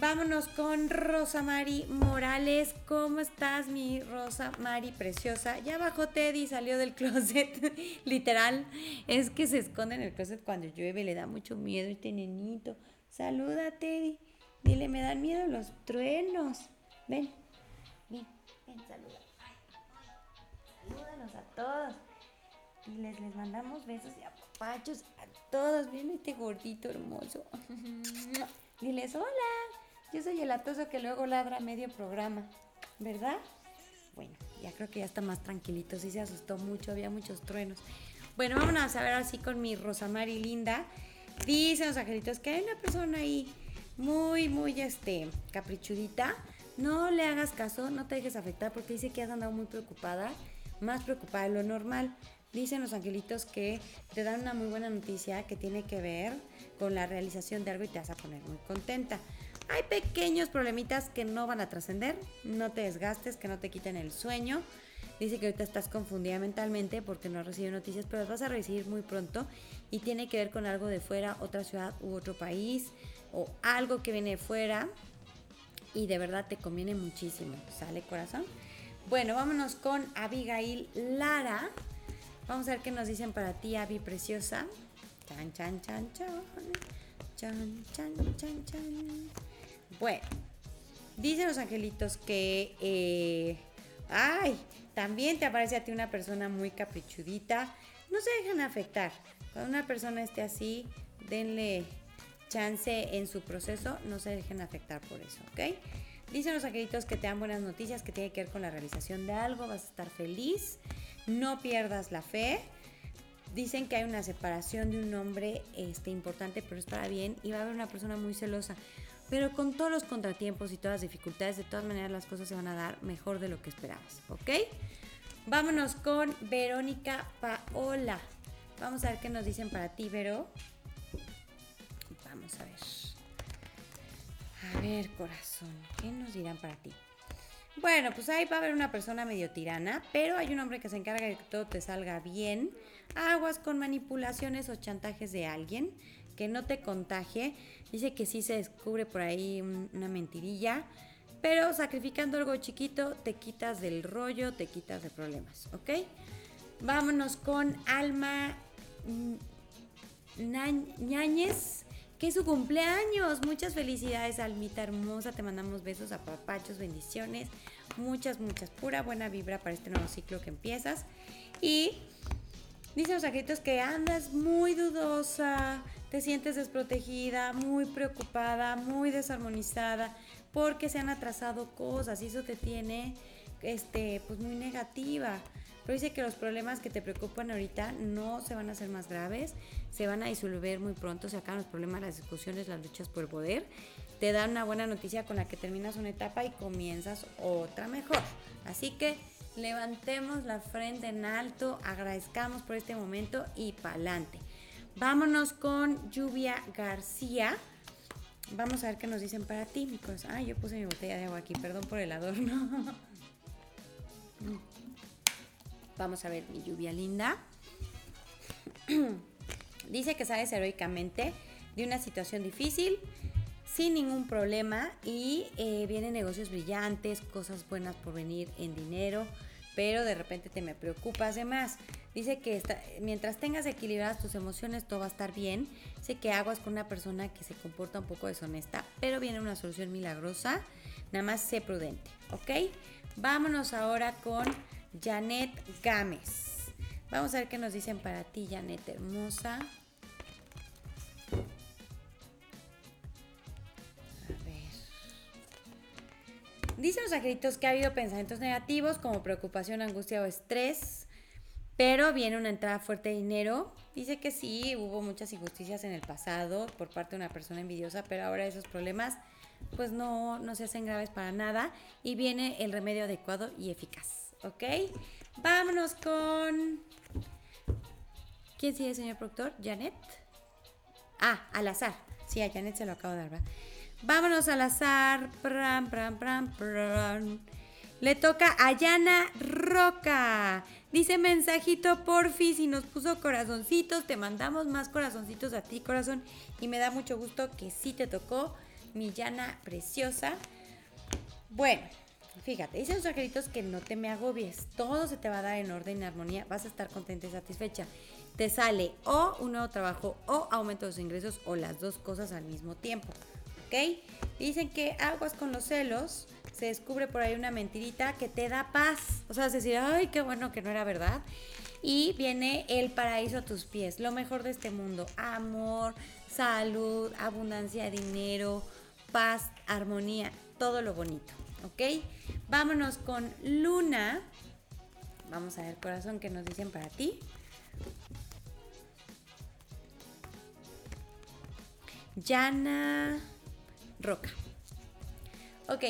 S1: Vámonos con Rosa Mari Morales. ¿Cómo estás, mi Rosa Mari preciosa? Ya bajó Teddy, salió del closet. Literal, es que se esconde en el closet cuando llueve, le da mucho miedo este nenito. Saluda, Teddy. Dile, me dan miedo los truenos. Ven. Ven, ven, saluda. Salúdanos a todos. Y les, les mandamos besos y apapachos a todos. Ven este gordito hermoso. Diles, hola. Yo soy el atoso que luego ladra medio programa. ¿Verdad? Bueno, ya creo que ya está más tranquilito. Sí se asustó mucho, había muchos truenos. Bueno, vámonos a ver así con mi Rosamari linda. Dicen los angelitos que hay una persona ahí muy, muy este, caprichudita no le hagas caso, no te dejes afectar porque dice que has andado muy preocupada, más preocupada de lo normal. Dicen los angelitos que te dan una muy buena noticia que tiene que ver con la realización de algo y te vas a poner muy contenta. Hay pequeños problemitas que no van a trascender, no te desgastes, que no te quiten el sueño. Dice que ahorita estás confundida mentalmente porque no recibe noticias, pero las vas a recibir muy pronto y tiene que ver con algo de fuera, otra ciudad u otro país o algo que viene de fuera y de verdad te conviene muchísimo. ¿Sale corazón? Bueno, vámonos con Abigail Lara. Vamos a ver qué nos dicen para ti, Avi preciosa. Chan, chan, chan, chan. Chan, chan, chan, chan. Bueno, dicen los angelitos que... Eh, ay, también te aparece a ti una persona muy caprichudita. No se dejan afectar. Cuando una persona esté así, denle chance en su proceso, no se dejen afectar por eso, ¿ok? Dicen los angelitos que te dan buenas noticias, que tiene que ver con la realización de algo, vas a estar feliz, no pierdas la fe. Dicen que hay una separación de un hombre este, importante, pero es para bien, y va a haber una persona muy celosa. Pero con todos los contratiempos y todas las dificultades, de todas maneras las cosas se van a dar mejor de lo que esperabas, ¿ok? Vámonos con Verónica Paola. Vamos a ver qué nos dicen para ti, Vero. Vamos a ver. A ver, corazón, ¿qué nos dirán para ti? Bueno, pues ahí va a haber una persona medio tirana, pero hay un hombre que se encarga de que todo te salga bien. Aguas con manipulaciones o chantajes de alguien, que no te contagie. Dice que sí se descubre por ahí una mentirilla, pero sacrificando algo chiquito te quitas del rollo, te quitas de problemas, ¿ok? Vámonos con Alma Ñañez que su cumpleaños. Muchas felicidades, Almita hermosa. Te mandamos besos, a papachos, bendiciones. Muchas, muchas. Pura buena vibra para este nuevo ciclo que empiezas. Y dicen los agritos que andas muy dudosa, te sientes desprotegida, muy preocupada, muy desarmonizada, porque se han atrasado cosas y eso te tiene este, pues muy negativa. Pero dice que los problemas que te preocupan ahorita no se van a hacer más graves, se van a disolver muy pronto, se acaban los problemas, las discusiones, las luchas por el poder. Te dan una buena noticia con la que terminas una etapa y comienzas otra mejor. Así que levantemos la frente en alto, agradezcamos por este momento y pa'lante. Vámonos con Lluvia García. Vamos a ver qué nos dicen para ti, mi Ay, yo puse mi botella de agua aquí, perdón por el adorno. Vamos a ver mi lluvia linda. Dice que sales heroicamente de una situación difícil, sin ningún problema y eh, vienen negocios brillantes, cosas buenas por venir en dinero, pero de repente te me preocupas de más. Dice que mientras tengas equilibradas tus emociones todo va a estar bien. Dice que aguas con una persona que se comporta un poco deshonesta, pero viene una solución milagrosa. Nada más sé prudente, ¿ok? Vámonos ahora con Janet Gámez. Vamos a ver qué nos dicen para ti, Janet, hermosa. A ver. Dicen los angelitos que ha habido pensamientos negativos como preocupación, angustia o estrés, pero viene una entrada fuerte de dinero. Dice que sí, hubo muchas injusticias en el pasado por parte de una persona envidiosa, pero ahora esos problemas pues no, no se hacen graves para nada y viene el remedio adecuado y eficaz. ¿Ok? Vámonos con... ¿Quién sigue, señor productor? ¿Janet? Ah, al azar. Sí, a Janet se lo acabo de dar. Vámonos al azar. Le toca a Yana Roca. Dice mensajito porfis y nos puso corazoncitos. Te mandamos más corazoncitos a ti, corazón. Y me da mucho gusto que sí te tocó, mi Yana preciosa. Bueno, Fíjate, dicen los angelitos que no te me agobies, todo se te va a dar en orden y armonía, vas a estar contenta y satisfecha. Te sale o un nuevo trabajo o aumento de los ingresos o las dos cosas al mismo tiempo. ¿Ok? Dicen que aguas con los celos, se descubre por ahí una mentirita que te da paz. O sea, es decir, ay, qué bueno que no era verdad. Y viene el paraíso a tus pies, lo mejor de este mundo. Amor, salud, abundancia dinero, paz, armonía, todo lo bonito. ¿Ok? Vámonos con Luna. Vamos a ver, corazón, qué nos dicen para ti. Yana Roca. Ok,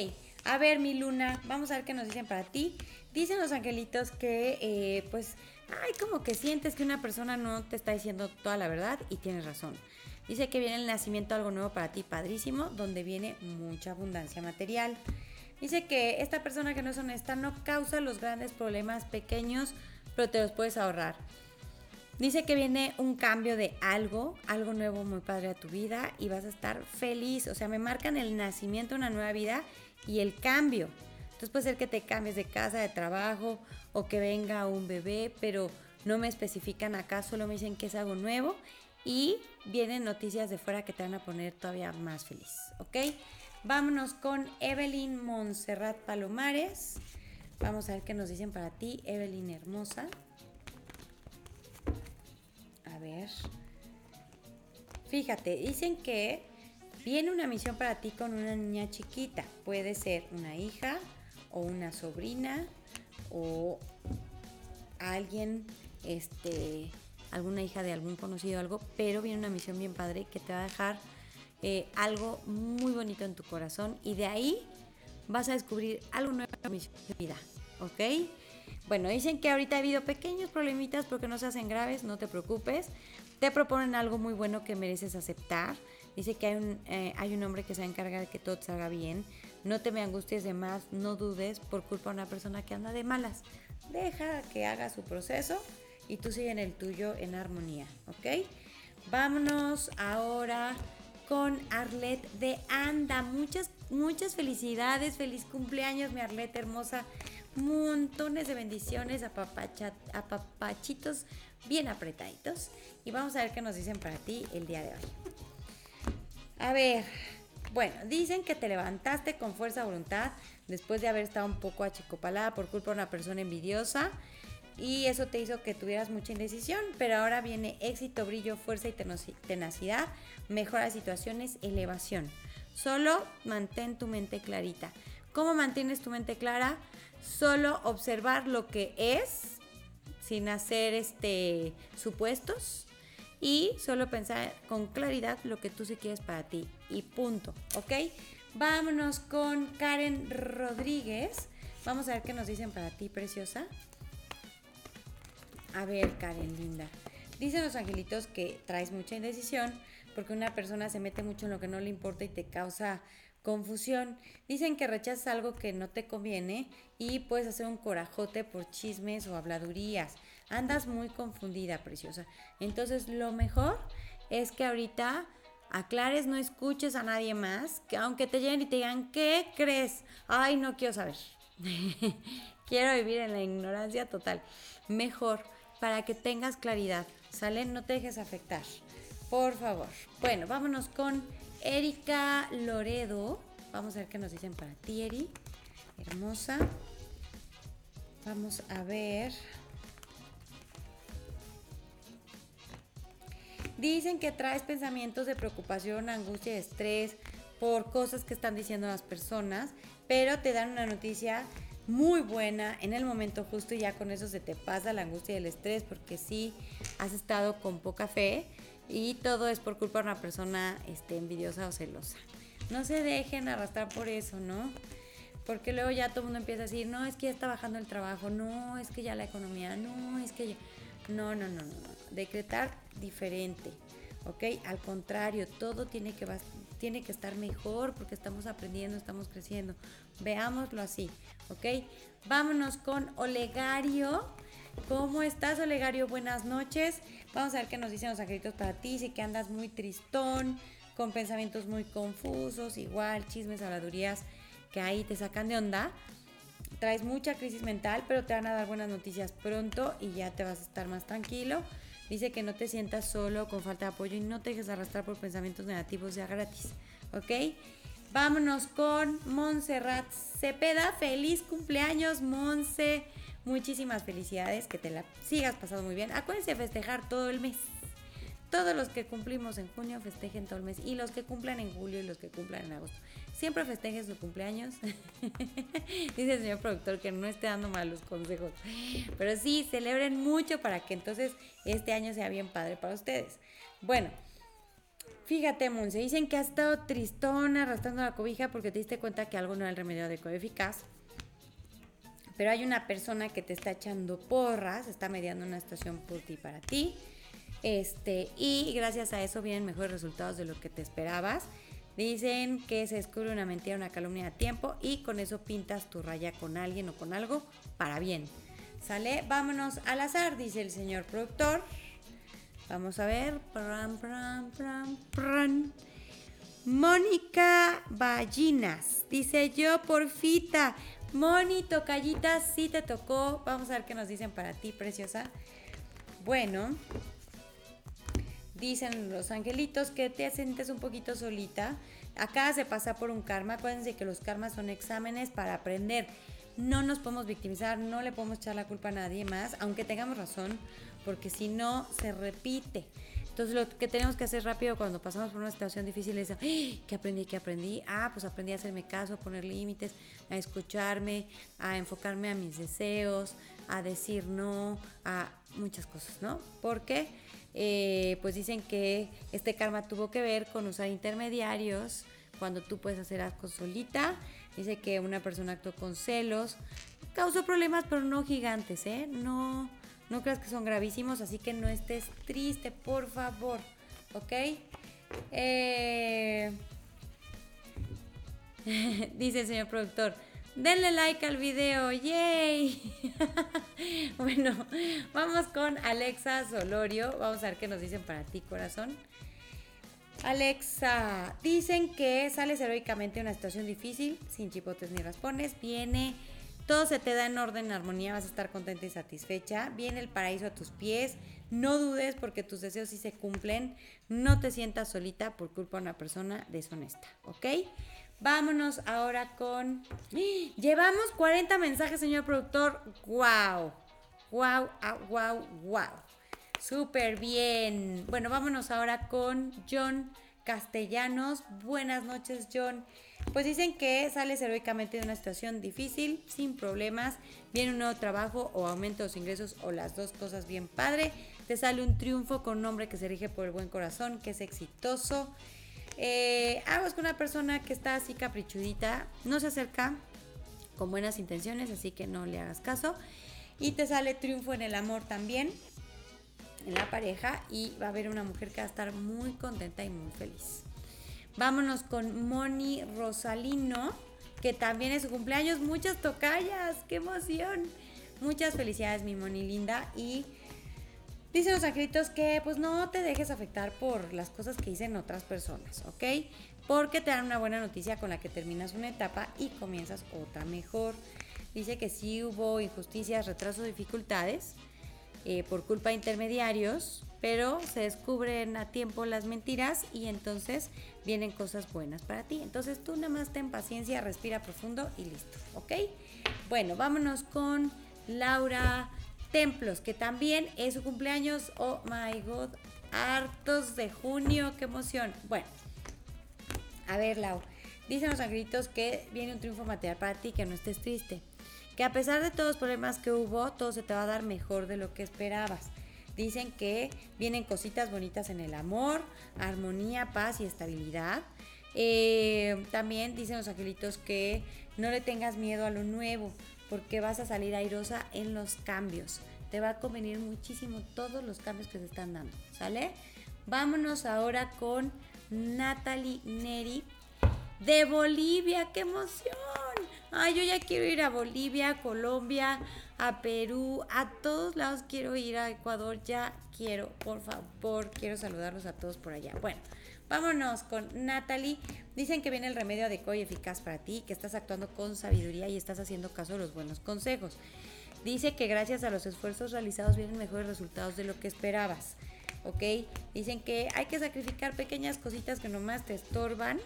S1: A ver, mi luna, vamos a ver qué nos dicen para ti. Dicen los angelitos que, eh, pues, ay, como que sientes que una persona no te está diciendo toda la verdad y tienes razón. Dice que viene el nacimiento algo nuevo para ti, padrísimo, donde viene mucha abundancia material. Dice que esta persona que no es honesta no causa los grandes problemas pequeños, pero te los puedes ahorrar. Dice que viene un cambio de algo, algo nuevo muy padre a tu vida y vas a estar feliz. O sea, me marcan el nacimiento una nueva vida y el cambio. Entonces puede ser que te cambies de casa, de trabajo o que venga un bebé, pero no me especifican acá, solo me dicen que es algo nuevo y vienen noticias de fuera que te van a poner todavía más feliz, ¿ok? Vámonos con Evelyn Montserrat Palomares. Vamos a ver qué nos dicen para ti, Evelyn hermosa. A ver. Fíjate, dicen que viene una misión para ti con una niña chiquita. Puede ser una hija, o una sobrina o alguien, este, alguna hija de algún conocido, algo, pero viene una misión bien padre que te va a dejar eh, algo muy bonito en tu corazón y de ahí vas a descubrir algo nuevo en de vida, ¿ok? Bueno, dicen que ahorita ha habido pequeños problemitas porque no se hacen graves, no te preocupes. Te proponen algo muy bueno que mereces aceptar. Dice que hay un, eh, hay un hombre que se va a encargar de que todo salga bien. No te me angusties de más, no dudes por culpa de una persona que anda de malas. Deja que haga su proceso y tú sigue en el tuyo en armonía, ¿ok? Vámonos ahora con Arlette de Anda. Muchas, muchas felicidades, feliz cumpleaños, mi Arlette hermosa. Montones de bendiciones, a papachitos bien apretaditos. Y vamos a ver qué nos dicen para ti el día de hoy. A ver, bueno, dicen que te levantaste con fuerza voluntad después de haber estado un poco achicopalada por culpa de una persona envidiosa y eso te hizo que tuvieras mucha indecisión, pero ahora viene éxito, brillo, fuerza y tenacidad, mejora situaciones, elevación. Solo mantén tu mente clarita. ¿Cómo mantienes tu mente clara? Solo observar lo que es sin hacer este supuestos y solo pensar con claridad lo que tú sí quieres para ti y punto, ¿ok? Vámonos con Karen Rodríguez. Vamos a ver qué nos dicen para ti, preciosa. A ver, Karen, linda. Dicen los angelitos que traes mucha indecisión porque una persona se mete mucho en lo que no le importa y te causa confusión. Dicen que rechazas algo que no te conviene y puedes hacer un corajote por chismes o habladurías. Andas muy confundida, preciosa. Entonces, lo mejor es que ahorita aclares, no escuches a nadie más, que aunque te lleguen y te digan, ¿qué crees? Ay, no quiero saber. quiero vivir en la ignorancia total. Mejor, para que tengas claridad, ¿sale? No te dejes afectar. Por favor. Bueno, vámonos con Erika Loredo. Vamos a ver qué nos dicen para ti, Eri. Hermosa. Vamos a ver. Dicen que traes pensamientos de preocupación, angustia estrés por cosas que están diciendo las personas, pero te dan una noticia muy buena en el momento justo ya con eso se te pasa la angustia y el estrés porque sí has estado con poca fe y todo es por culpa de una persona este, envidiosa o celosa. No se dejen arrastrar por eso, ¿no? Porque luego ya todo el mundo empieza a decir, no, es que ya está bajando el trabajo, no, es que ya la economía, no, es que ya... No, no, no, no decretar diferente, ¿ok? Al contrario, todo tiene que, tiene que estar mejor porque estamos aprendiendo, estamos creciendo. Veámoslo así, ¿ok? Vámonos con Olegario. ¿Cómo estás, Olegario? Buenas noches. Vamos a ver qué nos dicen los angelitos para ti. Si que andas muy tristón, con pensamientos muy confusos, igual, chismes, habladurías que ahí te sacan de onda traes mucha crisis mental, pero te van a dar buenas noticias pronto y ya te vas a estar más tranquilo. Dice que no te sientas solo con falta de apoyo y no te dejes arrastrar por pensamientos negativos ya gratis. ¿Ok? Vámonos con Montserrat Cepeda. Feliz cumpleaños, Monse. Muchísimas felicidades, que te la sigas pasando muy bien. Acuérdense de festejar todo el mes. Todos los que cumplimos en junio festejen todo el mes y los que cumplan en julio y los que cumplan en agosto. Siempre festejen su cumpleaños. Dice el señor productor que no esté dando malos consejos. Pero sí, celebren mucho para que entonces este año sea bien padre para ustedes. Bueno, Fíjate, Monse, dicen que has estado tristona arrastrando la cobija porque te diste cuenta que algo no era el remedio adecuado eficaz. Pero hay una persona que te está echando porras, está mediando una situación por ti para ti. Este, y gracias a eso vienen mejores resultados de lo que te esperabas. Dicen que se descubre una mentira, una calumnia a tiempo y con eso pintas tu raya con alguien o con algo para bien. ¿Sale? Vámonos al azar, dice el señor productor. Vamos a ver. Mónica Ballinas. Dice yo, porfita. Moni, tocallita, sí te tocó. Vamos a ver qué nos dicen para ti, preciosa. Bueno, dicen los angelitos que te sientes un poquito solita. Acá se pasa por un karma. Acuérdense que los karmas son exámenes para aprender. No nos podemos victimizar, no le podemos echar la culpa a nadie más, aunque tengamos razón porque si no, se repite. Entonces lo que tenemos que hacer rápido cuando pasamos por una situación difícil es. ¿qué aprendí? ¿Qué aprendí? Ah, pues aprendí a hacerme caso, a poner límites, a escucharme, a enfocarme a mis deseos, a decir no, a muchas cosas, ¿no? Porque eh, pues dicen que este karma tuvo que ver con usar intermediarios cuando tú puedes hacer algo solita. Dice que una persona actuó con celos, causó problemas, pero no gigantes, ¿eh? No no creas que son gravísimos, así que no estés triste, por favor. ¿Ok? Eh, dice el señor productor. Denle like al video, yay. bueno, vamos con Alexa Solorio. Vamos a ver qué nos dicen para ti, corazón. Alexa, dicen que sales heroicamente de una situación difícil, sin chipotes ni raspones. Viene todo se te da en orden, en armonía, vas a estar contenta y satisfecha. Viene el paraíso a tus pies. No dudes porque tus deseos sí se cumplen. No te sientas solita por culpa de una persona deshonesta, ¿ok? Vámonos ahora con... Llevamos 40 mensajes, señor productor. ¡Wow! ¡Wow! ¡Wow! ¡Wow! Súper bien. Bueno, vámonos ahora con John Castellanos. Buenas noches, John. Pues dicen que sales heroicamente de una situación difícil, sin problemas, viene un nuevo trabajo o aumento de los ingresos o las dos cosas bien padre, te sale un triunfo con un hombre que se rige por el buen corazón, que es exitoso. Eh, es con una persona que está así caprichudita, no se acerca con buenas intenciones, así que no le hagas caso. Y te sale triunfo en el amor también, en la pareja, y va a haber una mujer que va a estar muy contenta y muy feliz. Vámonos con Moni Rosalino, que también es su cumpleaños. Muchas tocallas, qué emoción. Muchas felicidades, mi Moni linda. Y dicen los angelitos que pues no te dejes afectar por las cosas que dicen otras personas, ¿ok? Porque te dan una buena noticia con la que terminas una etapa y comienzas otra mejor. Dice que sí hubo injusticias, retrasos, dificultades eh, por culpa de intermediarios, pero se descubren a tiempo las mentiras y entonces vienen cosas buenas para ti. Entonces tú nada más ten paciencia, respira profundo y listo, ¿ok? Bueno, vámonos con Laura Templos, que también es su cumpleaños. Oh my god, hartos de junio, qué emoción. Bueno, a ver, Lau, dicen los angritos que viene un triunfo material para ti, que no estés triste. Que a pesar de todos los problemas que hubo, todo se te va a dar mejor de lo que esperabas Dicen que vienen cositas bonitas en el amor, armonía, paz y estabilidad. Eh, también dicen los angelitos que no le tengas miedo a lo nuevo, porque vas a salir airosa en los cambios. Te va a convenir muchísimo todos los cambios que se están dando, ¿sale? Vámonos ahora con Natalie Neri de Bolivia. ¡Qué emoción! Ay, yo ya quiero ir a Bolivia, Colombia, a Perú, a todos lados quiero ir, a Ecuador, ya quiero, por favor, quiero saludarlos a todos por allá. Bueno, vámonos con Natalie. Dicen que viene el remedio adecuado y eficaz para ti, que estás actuando con sabiduría y estás haciendo caso de los buenos consejos. Dice que gracias a los esfuerzos realizados vienen mejores resultados de lo que esperabas. ¿Ok? Dicen que hay que sacrificar pequeñas cositas que nomás te estorban.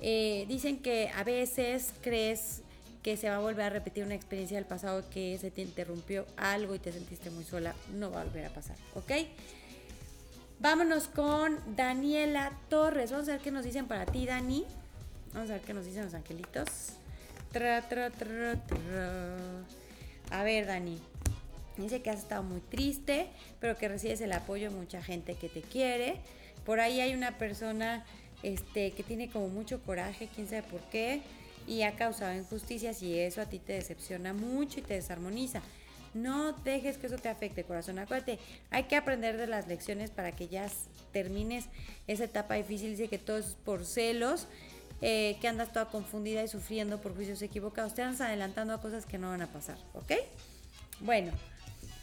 S1: Eh, dicen que a veces crees que se va a volver a repetir una experiencia del pasado que se te interrumpió algo y te sentiste muy sola. No va a volver a pasar, ¿ok? Vámonos con Daniela Torres. Vamos a ver qué nos dicen para ti, Dani. Vamos a ver qué nos dicen los angelitos. a ver, Dani. Dice que has estado muy triste, pero que recibes el apoyo de mucha gente que te quiere Por ahí hay una persona este, que tiene como mucho coraje, quién sabe por qué, y ha causado injusticias y eso a ti te decepciona mucho y te desarmoniza. No dejes que eso te afecte, corazón. Acuérdate, hay que aprender de las lecciones para que ya termines esa etapa difícil. Dice que todo es por celos, eh, que andas toda confundida y sufriendo por juicios equivocados. Te andas adelantando a cosas que no van a pasar, ¿ok? Bueno,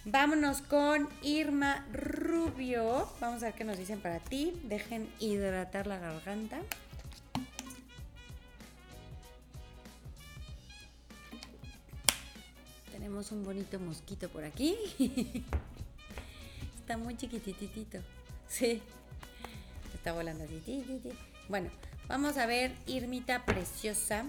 S1: vámonos con Irma Rubio. Vamos a ver qué nos dicen para ti. Dejen hidratar la garganta. Un bonito mosquito por aquí. Está muy chiquititito. Sí. Está volando así. Bueno, vamos a ver, Irmita preciosa.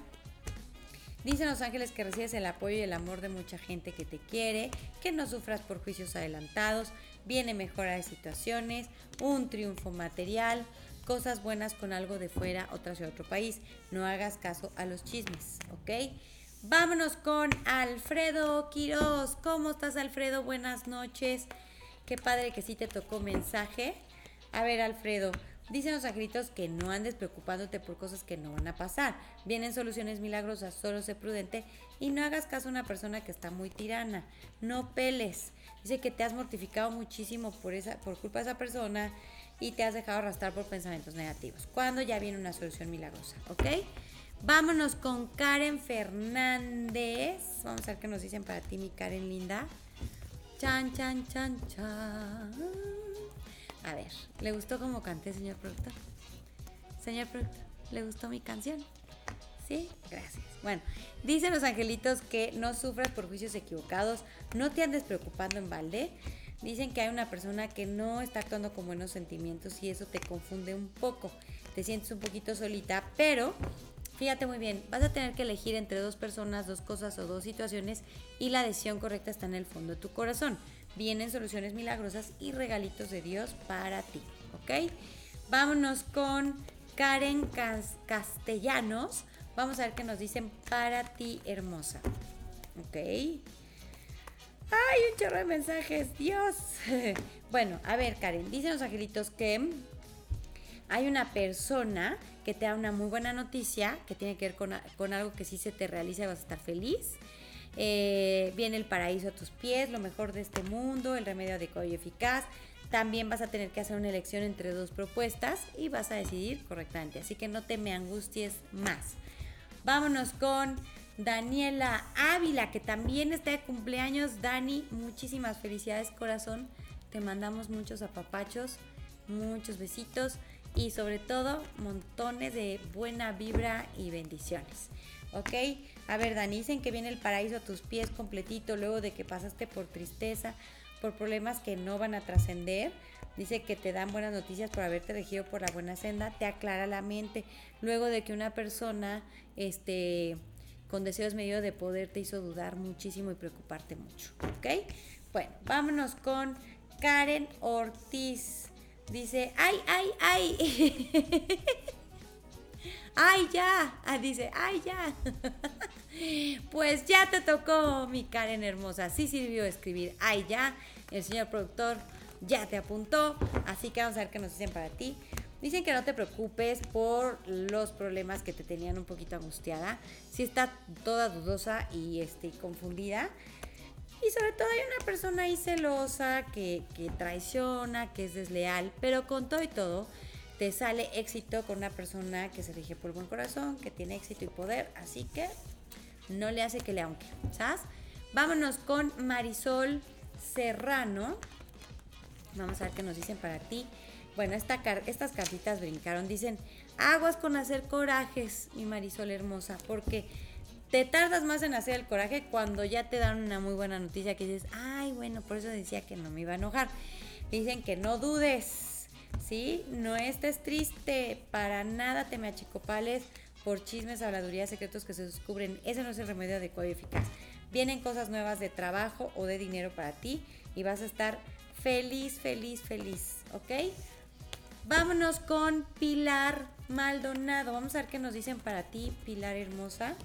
S1: Dicen los ángeles que recibes el apoyo y el amor de mucha gente que te quiere, que no sufras por juicios adelantados, viene mejora de situaciones, un triunfo material, cosas buenas con algo de fuera, otra ciudad, otro país. No hagas caso a los chismes, ¿ok? Vámonos con Alfredo Quiroz. ¿Cómo estás, Alfredo? Buenas noches. Qué padre que sí te tocó mensaje. A ver, Alfredo, dicen los angelitos que no andes preocupándote por cosas que no van a pasar. Vienen soluciones milagrosas, solo sé prudente y no hagas caso a una persona que está muy tirana. No peles. Dice que te has mortificado muchísimo por, esa, por culpa de esa persona y te has dejado arrastrar por pensamientos negativos. Cuando ya viene una solución milagrosa, ¿ok? Vámonos con Karen Fernández. Vamos a ver qué nos dicen para ti, mi Karen linda. Chan, chan, chan, chan. A ver, ¿le gustó cómo canté, señor productor? Señor productor, ¿le gustó mi canción? ¿Sí? Gracias. Bueno, dicen los angelitos que no sufras por juicios equivocados, no te andes preocupando en balde. Dicen que hay una persona que no está actuando con buenos sentimientos y eso te confunde un poco. Te sientes un poquito solita, pero Fíjate muy bien, vas a tener que elegir entre dos personas, dos cosas o dos situaciones y la decisión correcta está en el fondo de tu corazón. Vienen soluciones milagrosas y regalitos de Dios para ti, ¿ok? Vámonos con Karen Castellanos. Vamos a ver qué nos dicen para ti, hermosa. ¿Ok? ¡Ay, un chorro de mensajes! ¡Dios! bueno, a ver, Karen, dicen los angelitos que hay una persona que te da una muy buena noticia, que tiene que ver con, algo que sí se te realiza vas a estar feliz. Eh, viene el paraíso a tus pies, lo mejor de este mundo, el remedio adecuado y eficaz. También vas a tener que hacer una elección entre dos propuestas y vas a decidir correctamente. Así que no te me angusties más. Vámonos con Daniela Ávila, que también está de cumpleaños. Dani, muchísimas felicidades, corazón. Te mandamos muchos apapachos, muchos besitos y sobre todo montones de buena vibra y bendiciones. ¿Ok? A ver, Dani, dicen que viene el paraíso a tus pies completito luego de que pasaste por tristeza, por problemas que no van a trascender. Dice que te dan buenas noticias por haberte regido por la buena senda, te aclara la mente. Luego de que una persona este, con deseos medio de poder te hizo dudar muchísimo y preocuparte mucho. ¿Ok? Bueno, vámonos con Karen Ortiz. Dice, ay, ay, ay. ay, ya. Ah, dice, ay, ya. pues ya te tocó, mi Karen hermosa. Sí sirvió escribir, ay, ya. El señor productor ya te apuntó. Así que vamos a ver qué nos dicen para ti. Dicen que no te preocupes por los problemas que te tenían un poquito angustiada. Si está toda dudosa y este, confundida, y sobre todo hay una persona ahí celosa que, traiciona, que es desleal, pero con todo y todo te sale éxito con una persona que se rige por buen corazón, que tiene éxito y poder, así que no le hace que le aunque, ¿sabes? Vámonos con Marisol Serrano. Vamos a ver qué nos dicen para ti. Bueno, esta, estas cartitas brincaron. Dicen, aguas con hacer corajes, mi Marisol hermosa, porque te tardas más en hacer el coraje cuando ya te dan una muy buena noticia que dices, ay, bueno, por eso decía que no me iba a enojar. Dicen que no dudes, ¿sí? No estés triste, para nada te me achicopales por chismes, habladurías, secretos que se descubren. Ese no es el remedio adecuado y eficaz. Vienen cosas nuevas de trabajo o de dinero para ti y vas a estar feliz, feliz, feliz, ¿ok? Vámonos con Pilar Maldonado. Vamos a ver qué nos dicen para ti, Pilar hermosa.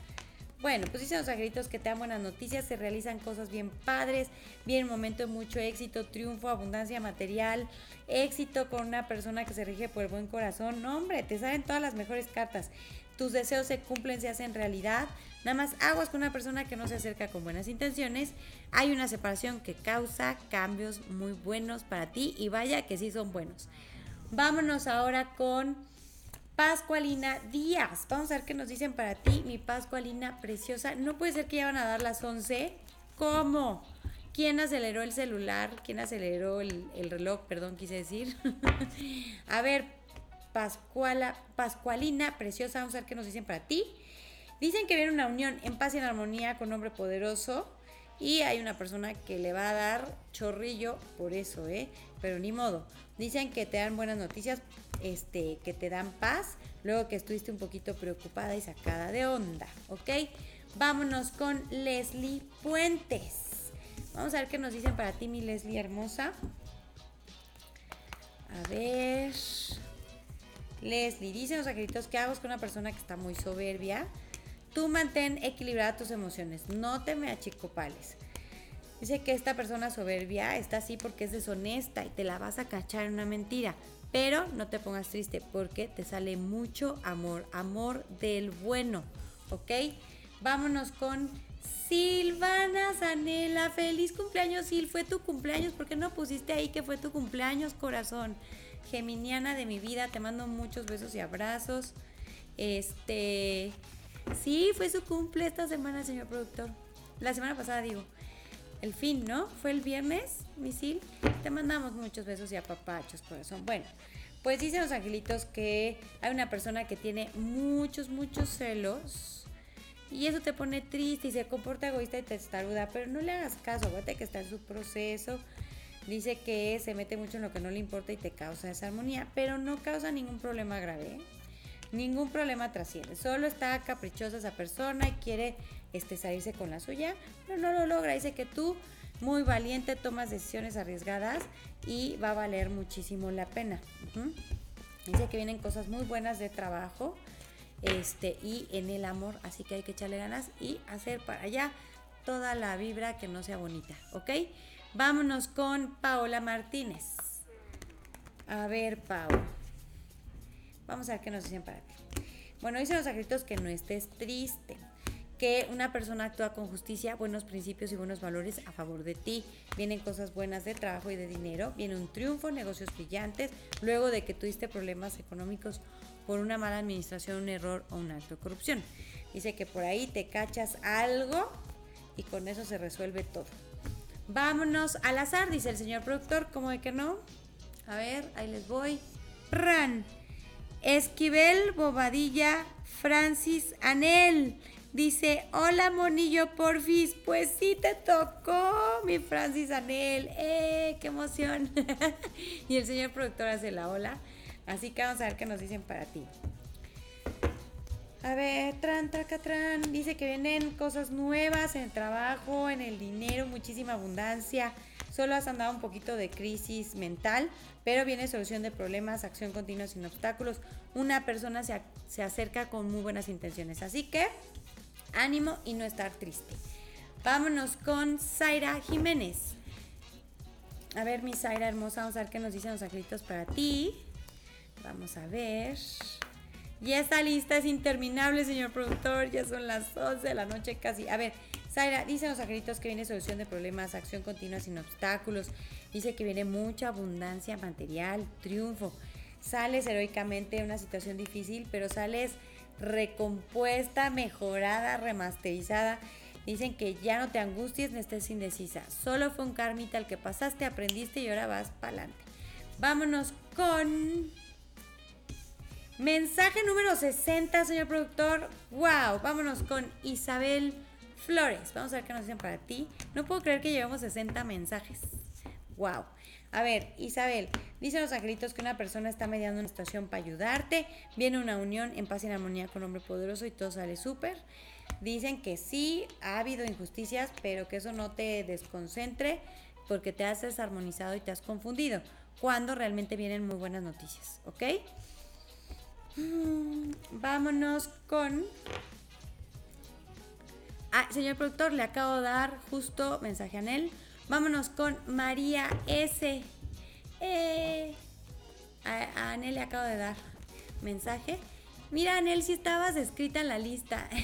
S1: Bueno, pues dicen los angelitos que te dan buenas noticias, se realizan cosas bien padres, un momento de mucho éxito, triunfo, abundancia material, éxito con una persona que se rige por el buen corazón. No, hombre, te salen todas las mejores cartas. Tus deseos se cumplen, se hacen realidad. Nada más aguas con una persona que no se acerca con buenas intenciones. Hay una separación que causa cambios muy buenos para ti y vaya que sí son buenos. Vámonos ahora con Pascualina Díaz. Vamos a ver qué nos dicen para ti, mi Pascualina preciosa. No puede ser que ya van a dar las 11. ¿Cómo? ¿Quién aceleró el celular? ¿Quién aceleró el, reloj? Perdón, quise decir. a ver, Pascuala, Pascualina preciosa. Vamos a ver qué nos dicen para ti. Dicen que viene una unión en paz y en armonía con hombre poderoso. Y hay una persona que le va a dar chorrillo por eso, ¿eh? Pero ni modo. Dicen que te dan buenas noticias este, que te dan paz, luego que estuviste un poquito preocupada y sacada de onda, ¿ok? Vámonos con Leslie Puentes. Vamos a ver qué nos dicen para ti, mi Leslie hermosa. A ver. Leslie, dicen los angelitos que hago con una persona que está muy soberbia. Tú mantén equilibradas tus emociones, no te me achicopales. Dice que esta persona soberbia está así porque es deshonesta y te la vas a cachar en una mentira. Pero no te pongas triste porque te sale mucho amor, amor del bueno, ¿ok? Vámonos con Silvana Zanela. Feliz cumpleaños, Sil. Fue tu cumpleaños. ¿Por qué no pusiste ahí que fue tu cumpleaños, corazón? Geminiana de mi vida, te mando muchos besos y abrazos. Este. Sí, fue su cumple esta semana, señor productor. La semana pasada, digo el fin, ¿no? Fue el viernes, misil. Te mandamos muchos besos y apapachos, corazón. Bueno, pues dicen los angelitos que hay una persona que tiene muchos, muchos celos. Y eso te pone triste y se comporta egoísta y testaruda, pero no le hagas caso, aguante que está en su proceso. Dice que se mete mucho en lo que no le importa y te causa desarmonía, pero no causa ningún problema grave. ¿eh? Ningún problema trasciende. Solo está caprichosa esa persona y quiere este, salirse con la suya, pero no lo logra. Dice que tú, muy valiente, tomas decisiones arriesgadas y va a valer muchísimo la pena. Dice que vienen cosas muy buenas de trabajo este, y en el amor, así que hay que echarle ganas y hacer para allá toda la vibra que no sea bonita, ¿ok? Vámonos con Paola Martínez. A ver, Paola. Vamos a ver qué nos dicen para ti. Bueno, dicen los escritos que no estés triste que una persona actúa con justicia, buenos principios y buenos valores a favor de ti. Vienen cosas buenas de trabajo y de dinero, viene un triunfo, negocios brillantes, luego de que tuviste problemas económicos por una mala administración, un error o un acto de corrupción. Dice que por ahí te cachas algo y con eso se resuelve todo. Vámonos al azar, dice el señor productor, ¿cómo de que no? A ver, ahí les voy. Ran. Esquivel Bobadilla Francis Anel. Dice, hola monillo porfis, pues sí te tocó, mi Francis Anel, ¡eh, qué emoción! y el señor productor hace la hola, así que vamos a ver qué nos dicen para ti. A ver, tran, tracatran, dice que vienen cosas nuevas en el trabajo, en el dinero, muchísima abundancia. Solo has andado un poquito de crisis mental, pero viene solución de problemas, acción continua sin obstáculos. Una persona se, se acerca con muy buenas intenciones. Así que ánimo y no estar triste. Vámonos con Zaira Jiménez. A ver, mi Zaira hermosa, vamos a ver qué nos dicen los angelitos para ti. Vamos a ver. Y esta lista es interminable, señor productor. Ya son las 11 de la noche casi. A ver, Zaira, dicen los angelitos que viene solución de problemas, acción continua sin obstáculos. Dice que viene mucha abundancia material, triunfo. Sales heroicamente de una situación difícil, pero sales recompuesta, mejorada, remasterizada. Dicen que ya no te angusties ni estés indecisa. Solo fue un karmita el que pasaste, aprendiste y ahora vas para adelante. Vámonos con mensaje número 60, señor productor. ¡Wow! Vámonos con Isabel Flores. Vamos a ver qué nos dicen para ti. No puedo creer que llevamos 60 mensajes. ¡Wow! A ver, Isabel, dicen los angelitos que una persona está mediando una situación para ayudarte, viene una unión en paz y en armonía con un hombre poderoso y todo sale súper. Dicen que sí, ha habido injusticias, pero que eso no te desconcentre porque te has desarmonizado y te has confundido, cuando realmente vienen muy buenas noticias, ¿ok? Mm, vámonos con Ah, señor productor, le acabo de dar justo mensaje a Anel. Vámonos con María S. Eh, a, Anel le acabo de dar mensaje. Mira, Anel, si estabas escrita en la lista.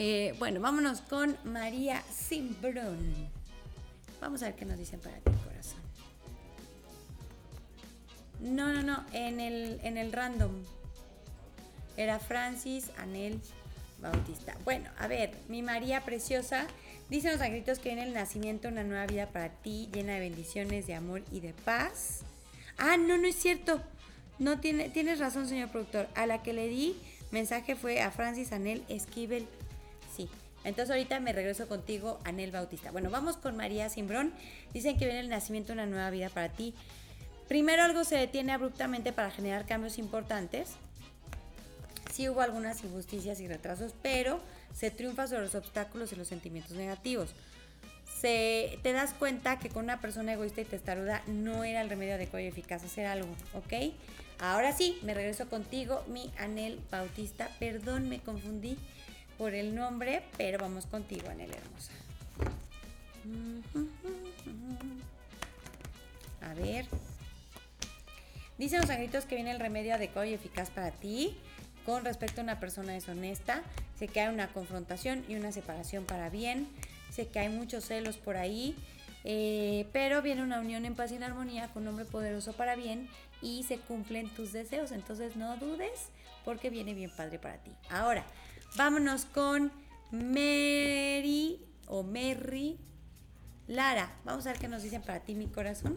S1: Eh, bueno, vámonos con María Simbrón. Vamos a ver qué nos dicen para ti, corazón. No, no, no, en el, en el random. Era Francis Anel Bautista. Bueno, a ver, mi María preciosa, dicen los angelitos que viene el nacimiento, una nueva vida para ti, llena de bendiciones, de amor y de paz. Ah, no, no es cierto. No tiene, tienes razón, señor productor. A la que le di mensaje fue a Francis Anel Esquivel. Sí. Entonces ahorita me regreso contigo, Anel Bautista. Bueno, vamos con María Simbrón. Dicen que viene el nacimiento, una nueva vida para ti. Primero algo se detiene abruptamente para generar cambios importantes sí hubo algunas injusticias y retrasos, pero se triunfa sobre los obstáculos y los sentimientos negativos. Se, te das cuenta que con una persona egoísta y testaruda no era el remedio adecuado y eficaz hacer algo, ¿ok? Ahora sí, me regreso contigo, mi Anel Bautista. Perdón, me confundí por el nombre, pero vamos contigo, Anel hermosa. A ver. Dicen los angritos que viene el remedio adecuado y eficaz para ti con respecto a una persona deshonesta. Sé que hay una confrontación y una separación para bien. Sé que hay muchos celos por ahí. Eh, pero viene una unión en paz y en armonía con un hombre poderoso para bien y se cumplen tus deseos. Entonces no dudes porque viene bien padre para ti. Ahora, vámonos con Mary o Mary Lara. Vamos a ver qué nos dicen para ti, mi corazón.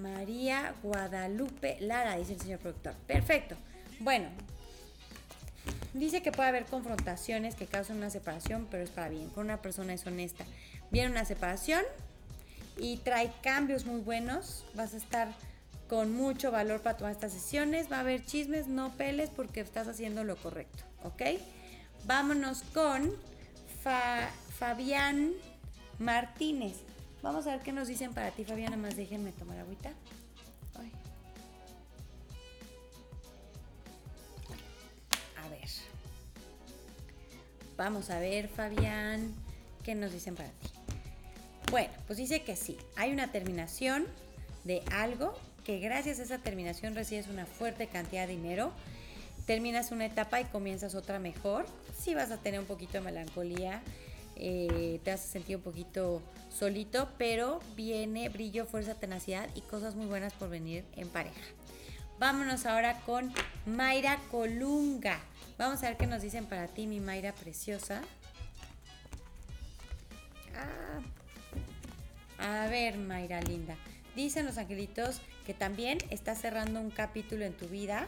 S1: María Guadalupe Lara, dice el señor productor. Perfecto. Bueno, dice que puede haber confrontaciones que causan una separación, pero es para bien. Con una persona es honesta. Viene una separación y trae cambios muy buenos. Vas a estar con mucho valor para tomar estas sesiones. Va a haber chismes, no peles porque estás haciendo lo correcto. ¿Ok? Vámonos con Fabián Martínez. Vamos a ver qué nos dicen para ti, Fabián. Nada más déjenme tomar agüita. Vamos a ver, Fabián, qué nos dicen para ti. Bueno, pues dice que sí, hay una terminación de algo que gracias a esa terminación recibes una fuerte cantidad de dinero, terminas una etapa y comienzas otra mejor. Sí vas a tener un poquito de melancolía, eh, te vas a sentir un poquito solito, pero viene brillo, fuerza, tenacidad y cosas muy buenas por venir en pareja. Vámonos ahora con Mayra Colunga. Vamos a ver qué nos dicen para ti, mi Mayra preciosa. Ah. A ver, Mayra linda. Dicen los angelitos que también estás cerrando un capítulo en tu vida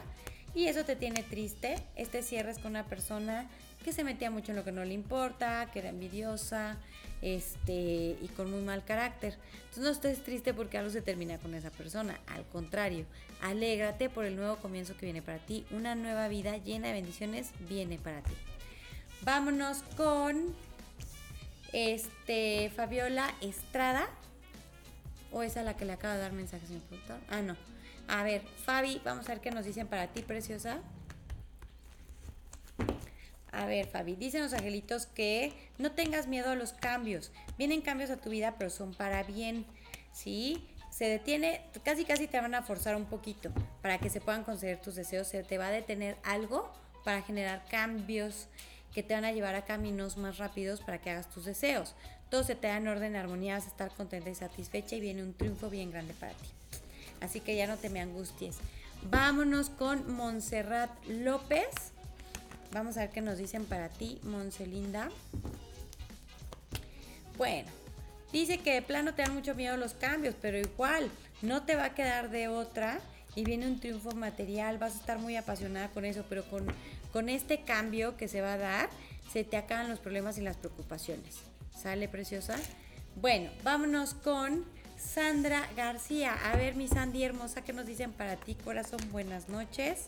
S1: y eso te tiene triste. Este cierre es con una persona que se metía mucho en lo que no le importa, que era envidiosa, este, y con muy mal carácter. Entonces no estés triste porque algo se termina con esa persona. Al contrario, alégrate por el nuevo comienzo que viene para ti. Una nueva vida llena de bendiciones viene para ti. Vámonos con este Fabiola Estrada. ¿O es a la que le acaba de dar mensaje, señor productor? Ah, no. A ver, Fabi, vamos a ver qué nos dicen para ti, preciosa. A ver, Fabi, dicen los angelitos que no tengas miedo a los cambios. Vienen cambios a tu vida, pero son para bien. ¿Sí? Se detiene, casi casi te van a forzar un poquito para que se puedan conceder tus deseos. Se te va a detener algo para generar cambios que te van a llevar a caminos más rápidos para que hagas tus deseos. Todo se te da en orden, armonía, vas a estar contenta y satisfecha y viene un triunfo bien grande para ti. Así que ya no te me angusties. Vámonos con Montserrat López. Vamos a ver qué nos dicen para ti, Monselinda. Bueno, dice que de plano te dan mucho miedo los cambios, pero igual no te va a quedar de otra y viene un triunfo material, vas a estar muy apasionada con eso, pero con, con este cambio que se va a dar, se te acaban los problemas y las preocupaciones. ¿Sale, preciosa? Bueno, vámonos con Sandra García. A ver, mi Sandy hermosa, ¿qué nos dicen para ti, corazón? Buenas noches.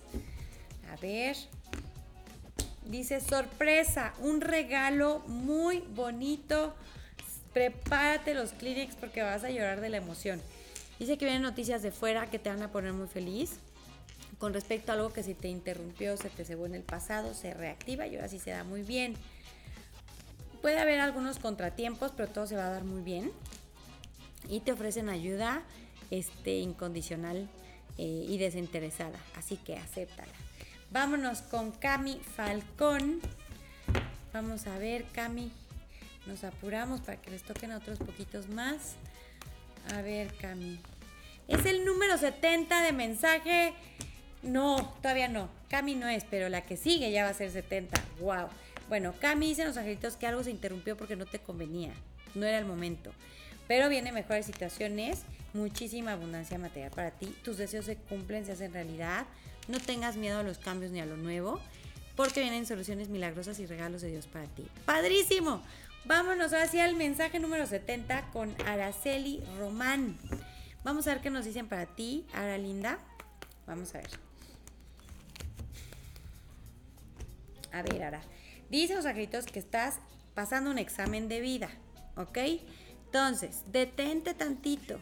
S1: A ver. Dice, sorpresa, un regalo muy bonito. Prepárate los Kleenex porque vas a llorar de la emoción. Dice que vienen noticias de fuera que te van a poner muy feliz. con respecto a algo que si te interrumpió, se te cebó en el pasado, se reactiva y ahora sí se da muy bien. Puede haber algunos contratiempos, pero todo se va a dar muy bien. Y te ofrecen ayuda este, incondicional eh, y desinteresada. Así que acéptala. Vámonos con Cami Falcón. Vamos a ver, Cami. Nos apuramos para que les toquen otros poquitos más. A ver, Cami. Es el número 70 de mensaje. No, todavía no. Cami no es, pero la que sigue ya va a ser 70. Wow. Bueno, Cami dice en los angelitos que algo se interrumpió porque no te convenía, no era el momento. Pero vienen mejores situaciones, muchísima abundancia material para ti, tus deseos se cumplen, se hacen realidad, no tengas miedo a los cambios ni a lo nuevo, porque vienen soluciones milagrosas y regalos de Dios para ti. ¡Padrísimo! Vámonos sí al mensaje número 70 con Araceli Román. Vamos a ver qué nos dicen para ti, Ara Linda. Vamos a ver. A ver, Ara. Dice los angelitos que estás pasando un examen de vida, ¿ok? Entonces, detente tantito.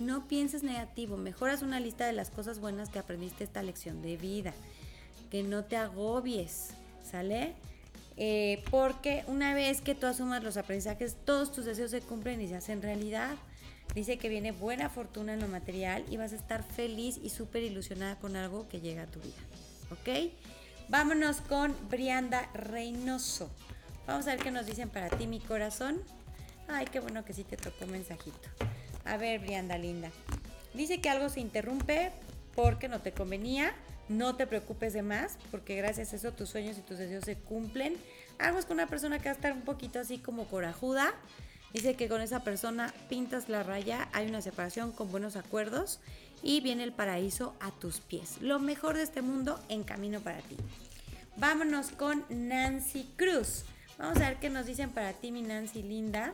S1: No pienses negativo. Mejoras una lista de las cosas buenas que aprendiste esta lección de vida. Que no te agobies, ¿sale? Eh, porque una vez que tú asumas los aprendizajes, todos tus deseos se cumplen y se hacen realidad. Dice que viene buena fortuna en lo material y vas a estar feliz y súper ilusionada con algo que llega a tu vida. ¿Ok? Vámonos con Brianda Reynoso. Vamos a ver qué nos dicen para ti, mi corazón. Ay, qué bueno que sí te tocó mensajito. A ver, Brianda linda. Dice que algo se interrumpe porque no te convenía. No te preocupes de más, porque gracias a eso tus sueños y tus deseos se cumplen. Algo es con una persona que va a estar un poquito así como corajuda. Dice que con esa persona pintas la raya, hay una separación con buenos acuerdos y viene el paraíso a tus pies. Lo mejor de este mundo en camino para ti. Vámonos con Nancy Cruz. Vamos a ver qué nos dicen para ti, mi Nancy linda.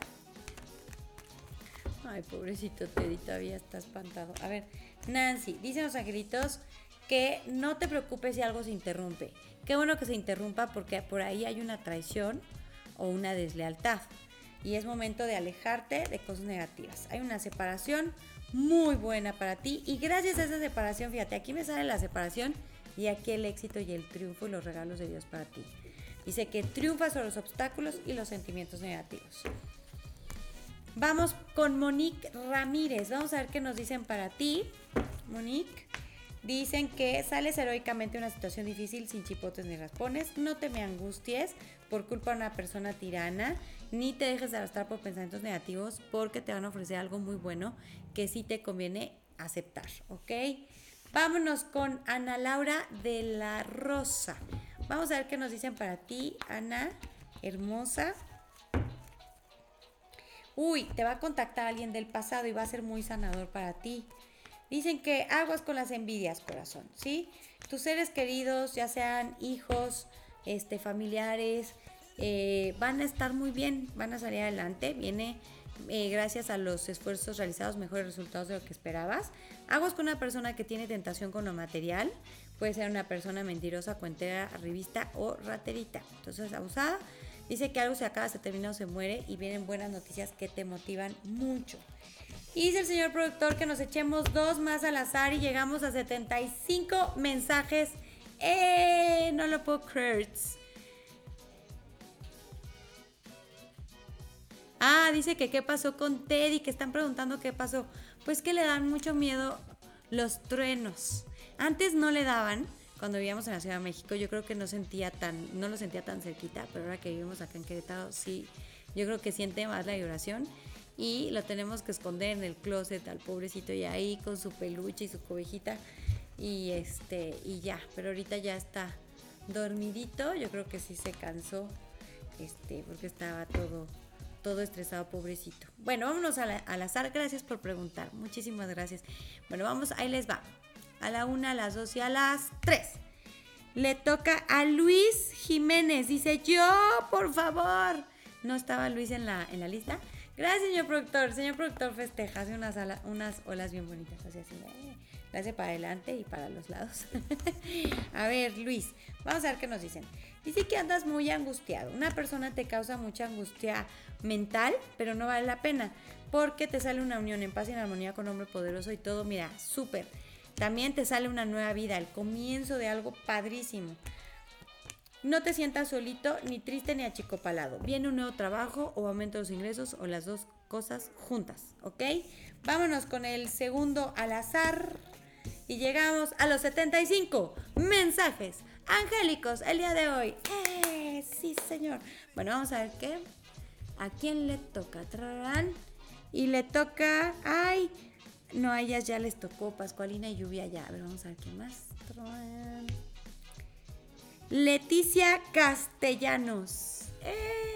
S1: Ay, pobrecito Teddy, todavía está espantado. A ver, Nancy, dicen los angelitos que no te preocupes si algo se interrumpe. Qué bueno que se interrumpa porque por ahí hay una traición o una deslealtad. Y es momento de alejarte de cosas negativas. Hay una separación muy buena para ti. Y gracias a esa separación, fíjate, aquí me sale la separación y aquí el éxito y el triunfo y los regalos de Dios para ti. Dice que triunfa sobre los obstáculos y los sentimientos negativos. Vamos con Monique Ramírez. Vamos a ver qué nos dicen para ti. Monique. Dicen que sales heroicamente de una situación difícil sin chipotes ni raspones. No te me angusties por culpa de una persona tirana, ni te dejes de arrastrar por pensamientos negativos porque te van a ofrecer algo muy bueno que sí te conviene aceptar, ¿ok? Vámonos con Ana Laura de la Rosa. Vamos a ver qué nos dicen para ti, Ana, hermosa. Uy, te va a contactar alguien del pasado y va a ser muy sanador para ti. Dicen que aguas con las envidias, corazón, ¿sí? Tus seres queridos, ya sean hijos, este, familiares, eh, van a estar muy bien, van a salir adelante. Viene eh, gracias a los esfuerzos realizados mejores resultados de lo que esperabas. Aguas con una persona que tiene tentación con lo material. Puede ser una persona mentirosa, cuentera, revista o raterita. Entonces, abusada. Dice que algo se acaba, se termina o se muere y vienen buenas noticias que te motivan mucho. Y dice el señor productor que nos echemos dos más al azar y llegamos a 75 mensajes. ¡Eh! No lo puedo creer. Ah, dice que qué pasó con Teddy, que están preguntando qué pasó. Pues que le dan mucho miedo los truenos. Antes no le daban, cuando vivíamos en la Ciudad de México, yo creo que no sentía tan, no lo sentía tan cerquita, pero ahora que vivimos acá en Querétaro, sí, yo creo que siente más la vibración y lo tenemos que esconder en el closet al pobrecito y ahí con su peluche y su cobijita y este y ya, pero ahorita ya está dormidito, yo creo que sí se cansó este porque estaba todo todo estresado, pobrecito. Bueno, vámonos al azar. Gracias por preguntar. Muchísimas gracias. Bueno, vamos, ahí les va. A la una, a las dos y a las tres. Le toca a Luis Jiménez. Dice, yo, por favor. No estaba Luis en la, en la lista. Gracias, señor productor. Señor productor festeja, hace unas, unas olas bien bonitas. Así, así. Eh, le hace para adelante y para los lados. a ver, Luis, vamos a ver qué nos dicen. Dice que andas muy angustiado. Una persona te causa mucha angustia mental, pero no vale la pena porque te sale una unión en paz y en armonía con hombre poderoso y todo, mira, súper. También te sale una nueva vida, el comienzo de algo padrísimo. No te sientas solito, ni triste, ni achicopalado. Viene un nuevo trabajo o aumento de los ingresos o las dos cosas juntas, ¿ok? Vámonos con el segundo al azar. Y llegamos a los 75 mensajes angélicos el día de hoy. ¡Eh! Sí, señor. Bueno, vamos a ver qué. ¿A quién le toca? Trarán. Y le toca. ¡Ay! No, a ellas ya les tocó Pascualina y Lluvia ya. A ver, vamos a ver qué más. Leticia Castellanos. ¡Eh!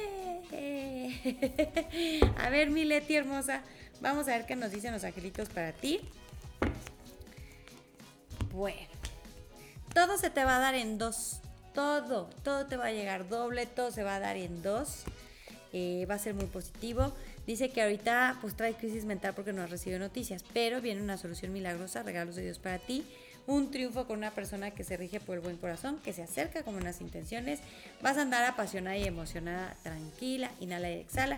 S1: A ver, mi Leti hermosa. Vamos a ver qué nos dicen los angelitos para ti. Bueno, todo se te va a dar en dos. Todo, todo te va a llegar doble, todo se va a dar en dos. Eh, va a ser muy positivo. Dice que ahorita pues trae crisis mental porque no ha recibido noticias, pero viene una solución milagrosa, regalos de Dios para ti un triunfo con una persona que se rige por el buen corazón, que se acerca con buenas intenciones. Vas a andar apasionada y emocionada, tranquila, inhala y exhala,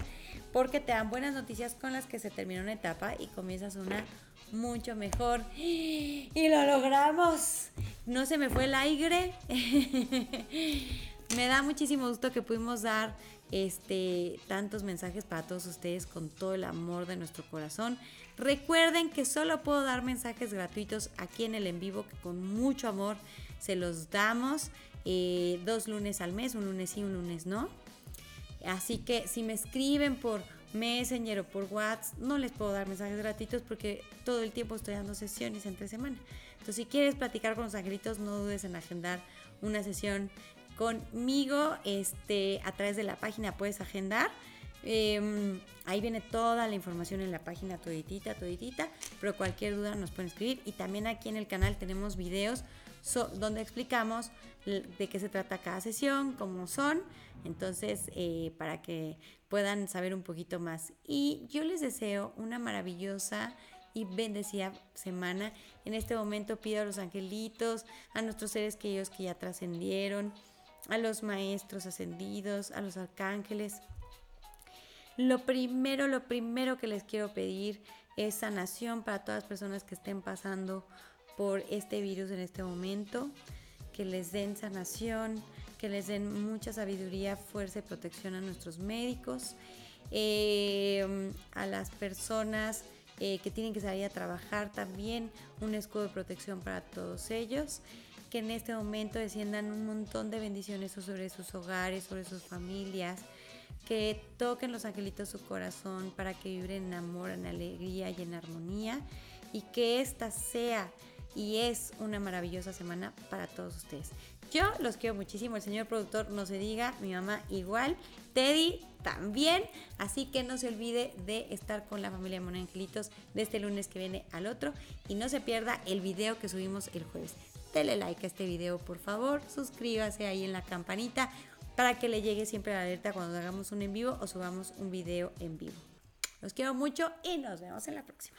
S1: porque te dan buenas noticias con las que se termina una etapa y comienzas una mucho mejor. Y lo logramos. No se me fue el aire. me da muchísimo gusto que pudimos dar este, tantos mensajes para todos ustedes con todo el amor de nuestro corazón. Recuerden que solo puedo dar mensajes gratuitos aquí en el en vivo, que con mucho amor se los damos eh, dos lunes al mes, un lunes sí, un lunes no. Así que si me escriben por Messenger o por WhatsApp, no les puedo dar mensajes gratuitos porque todo el tiempo estoy dando sesiones entre semana. Entonces, si quieres platicar con los angelitos, no dudes en agendar una sesión conmigo este, a través de la página, puedes agendar. Em, ahí viene toda la información en la página toditita, toditita, pero cualquier duda nos pueden escribir. Y también aquí en el canal tenemos videos donde explicamos de qué se trata cada sesión, cómo son, entonces eh, para que puedan saber un poquito más. Y yo les deseo una maravillosa y bendecida semana. En este momento pido a los angelitos, a nuestros seres queridos que ya trascendieron, a los maestros ascendidos, a los arcángeles, lo primero, lo primero que les quiero pedir es sanación para todas las personas que estén pasando por este virus en este momento, que les den sanación, que les den mucha sabiduría, fuerza y protección a nuestros médicos, eh, a las personas eh, que tienen que salir a trabajar también, un escudo de protección para todos ellos, que en este momento desciendan un montón de bendiciones sobre sus hogares, sobre sus familias, que toquen los angelitos su corazón para que vibren en amor, en alegría y en armonía y que esta sea y es una maravillosa semana para todos ustedes. Yo los quiero muchísimo, el señor productor no se diga, mi mamá igual, Teddy también, así que no se olvide de estar con la familia Mona Angelitos de este lunes que viene al otro y no se pierda el video que subimos el jueves dele like a este video, por favor, suscríbase ahí en la campanita para que le llegue siempre la alerta cuando hagamos un en vivo o subamos un video en vivo. Los quiero mucho y nos vemos en la próxima.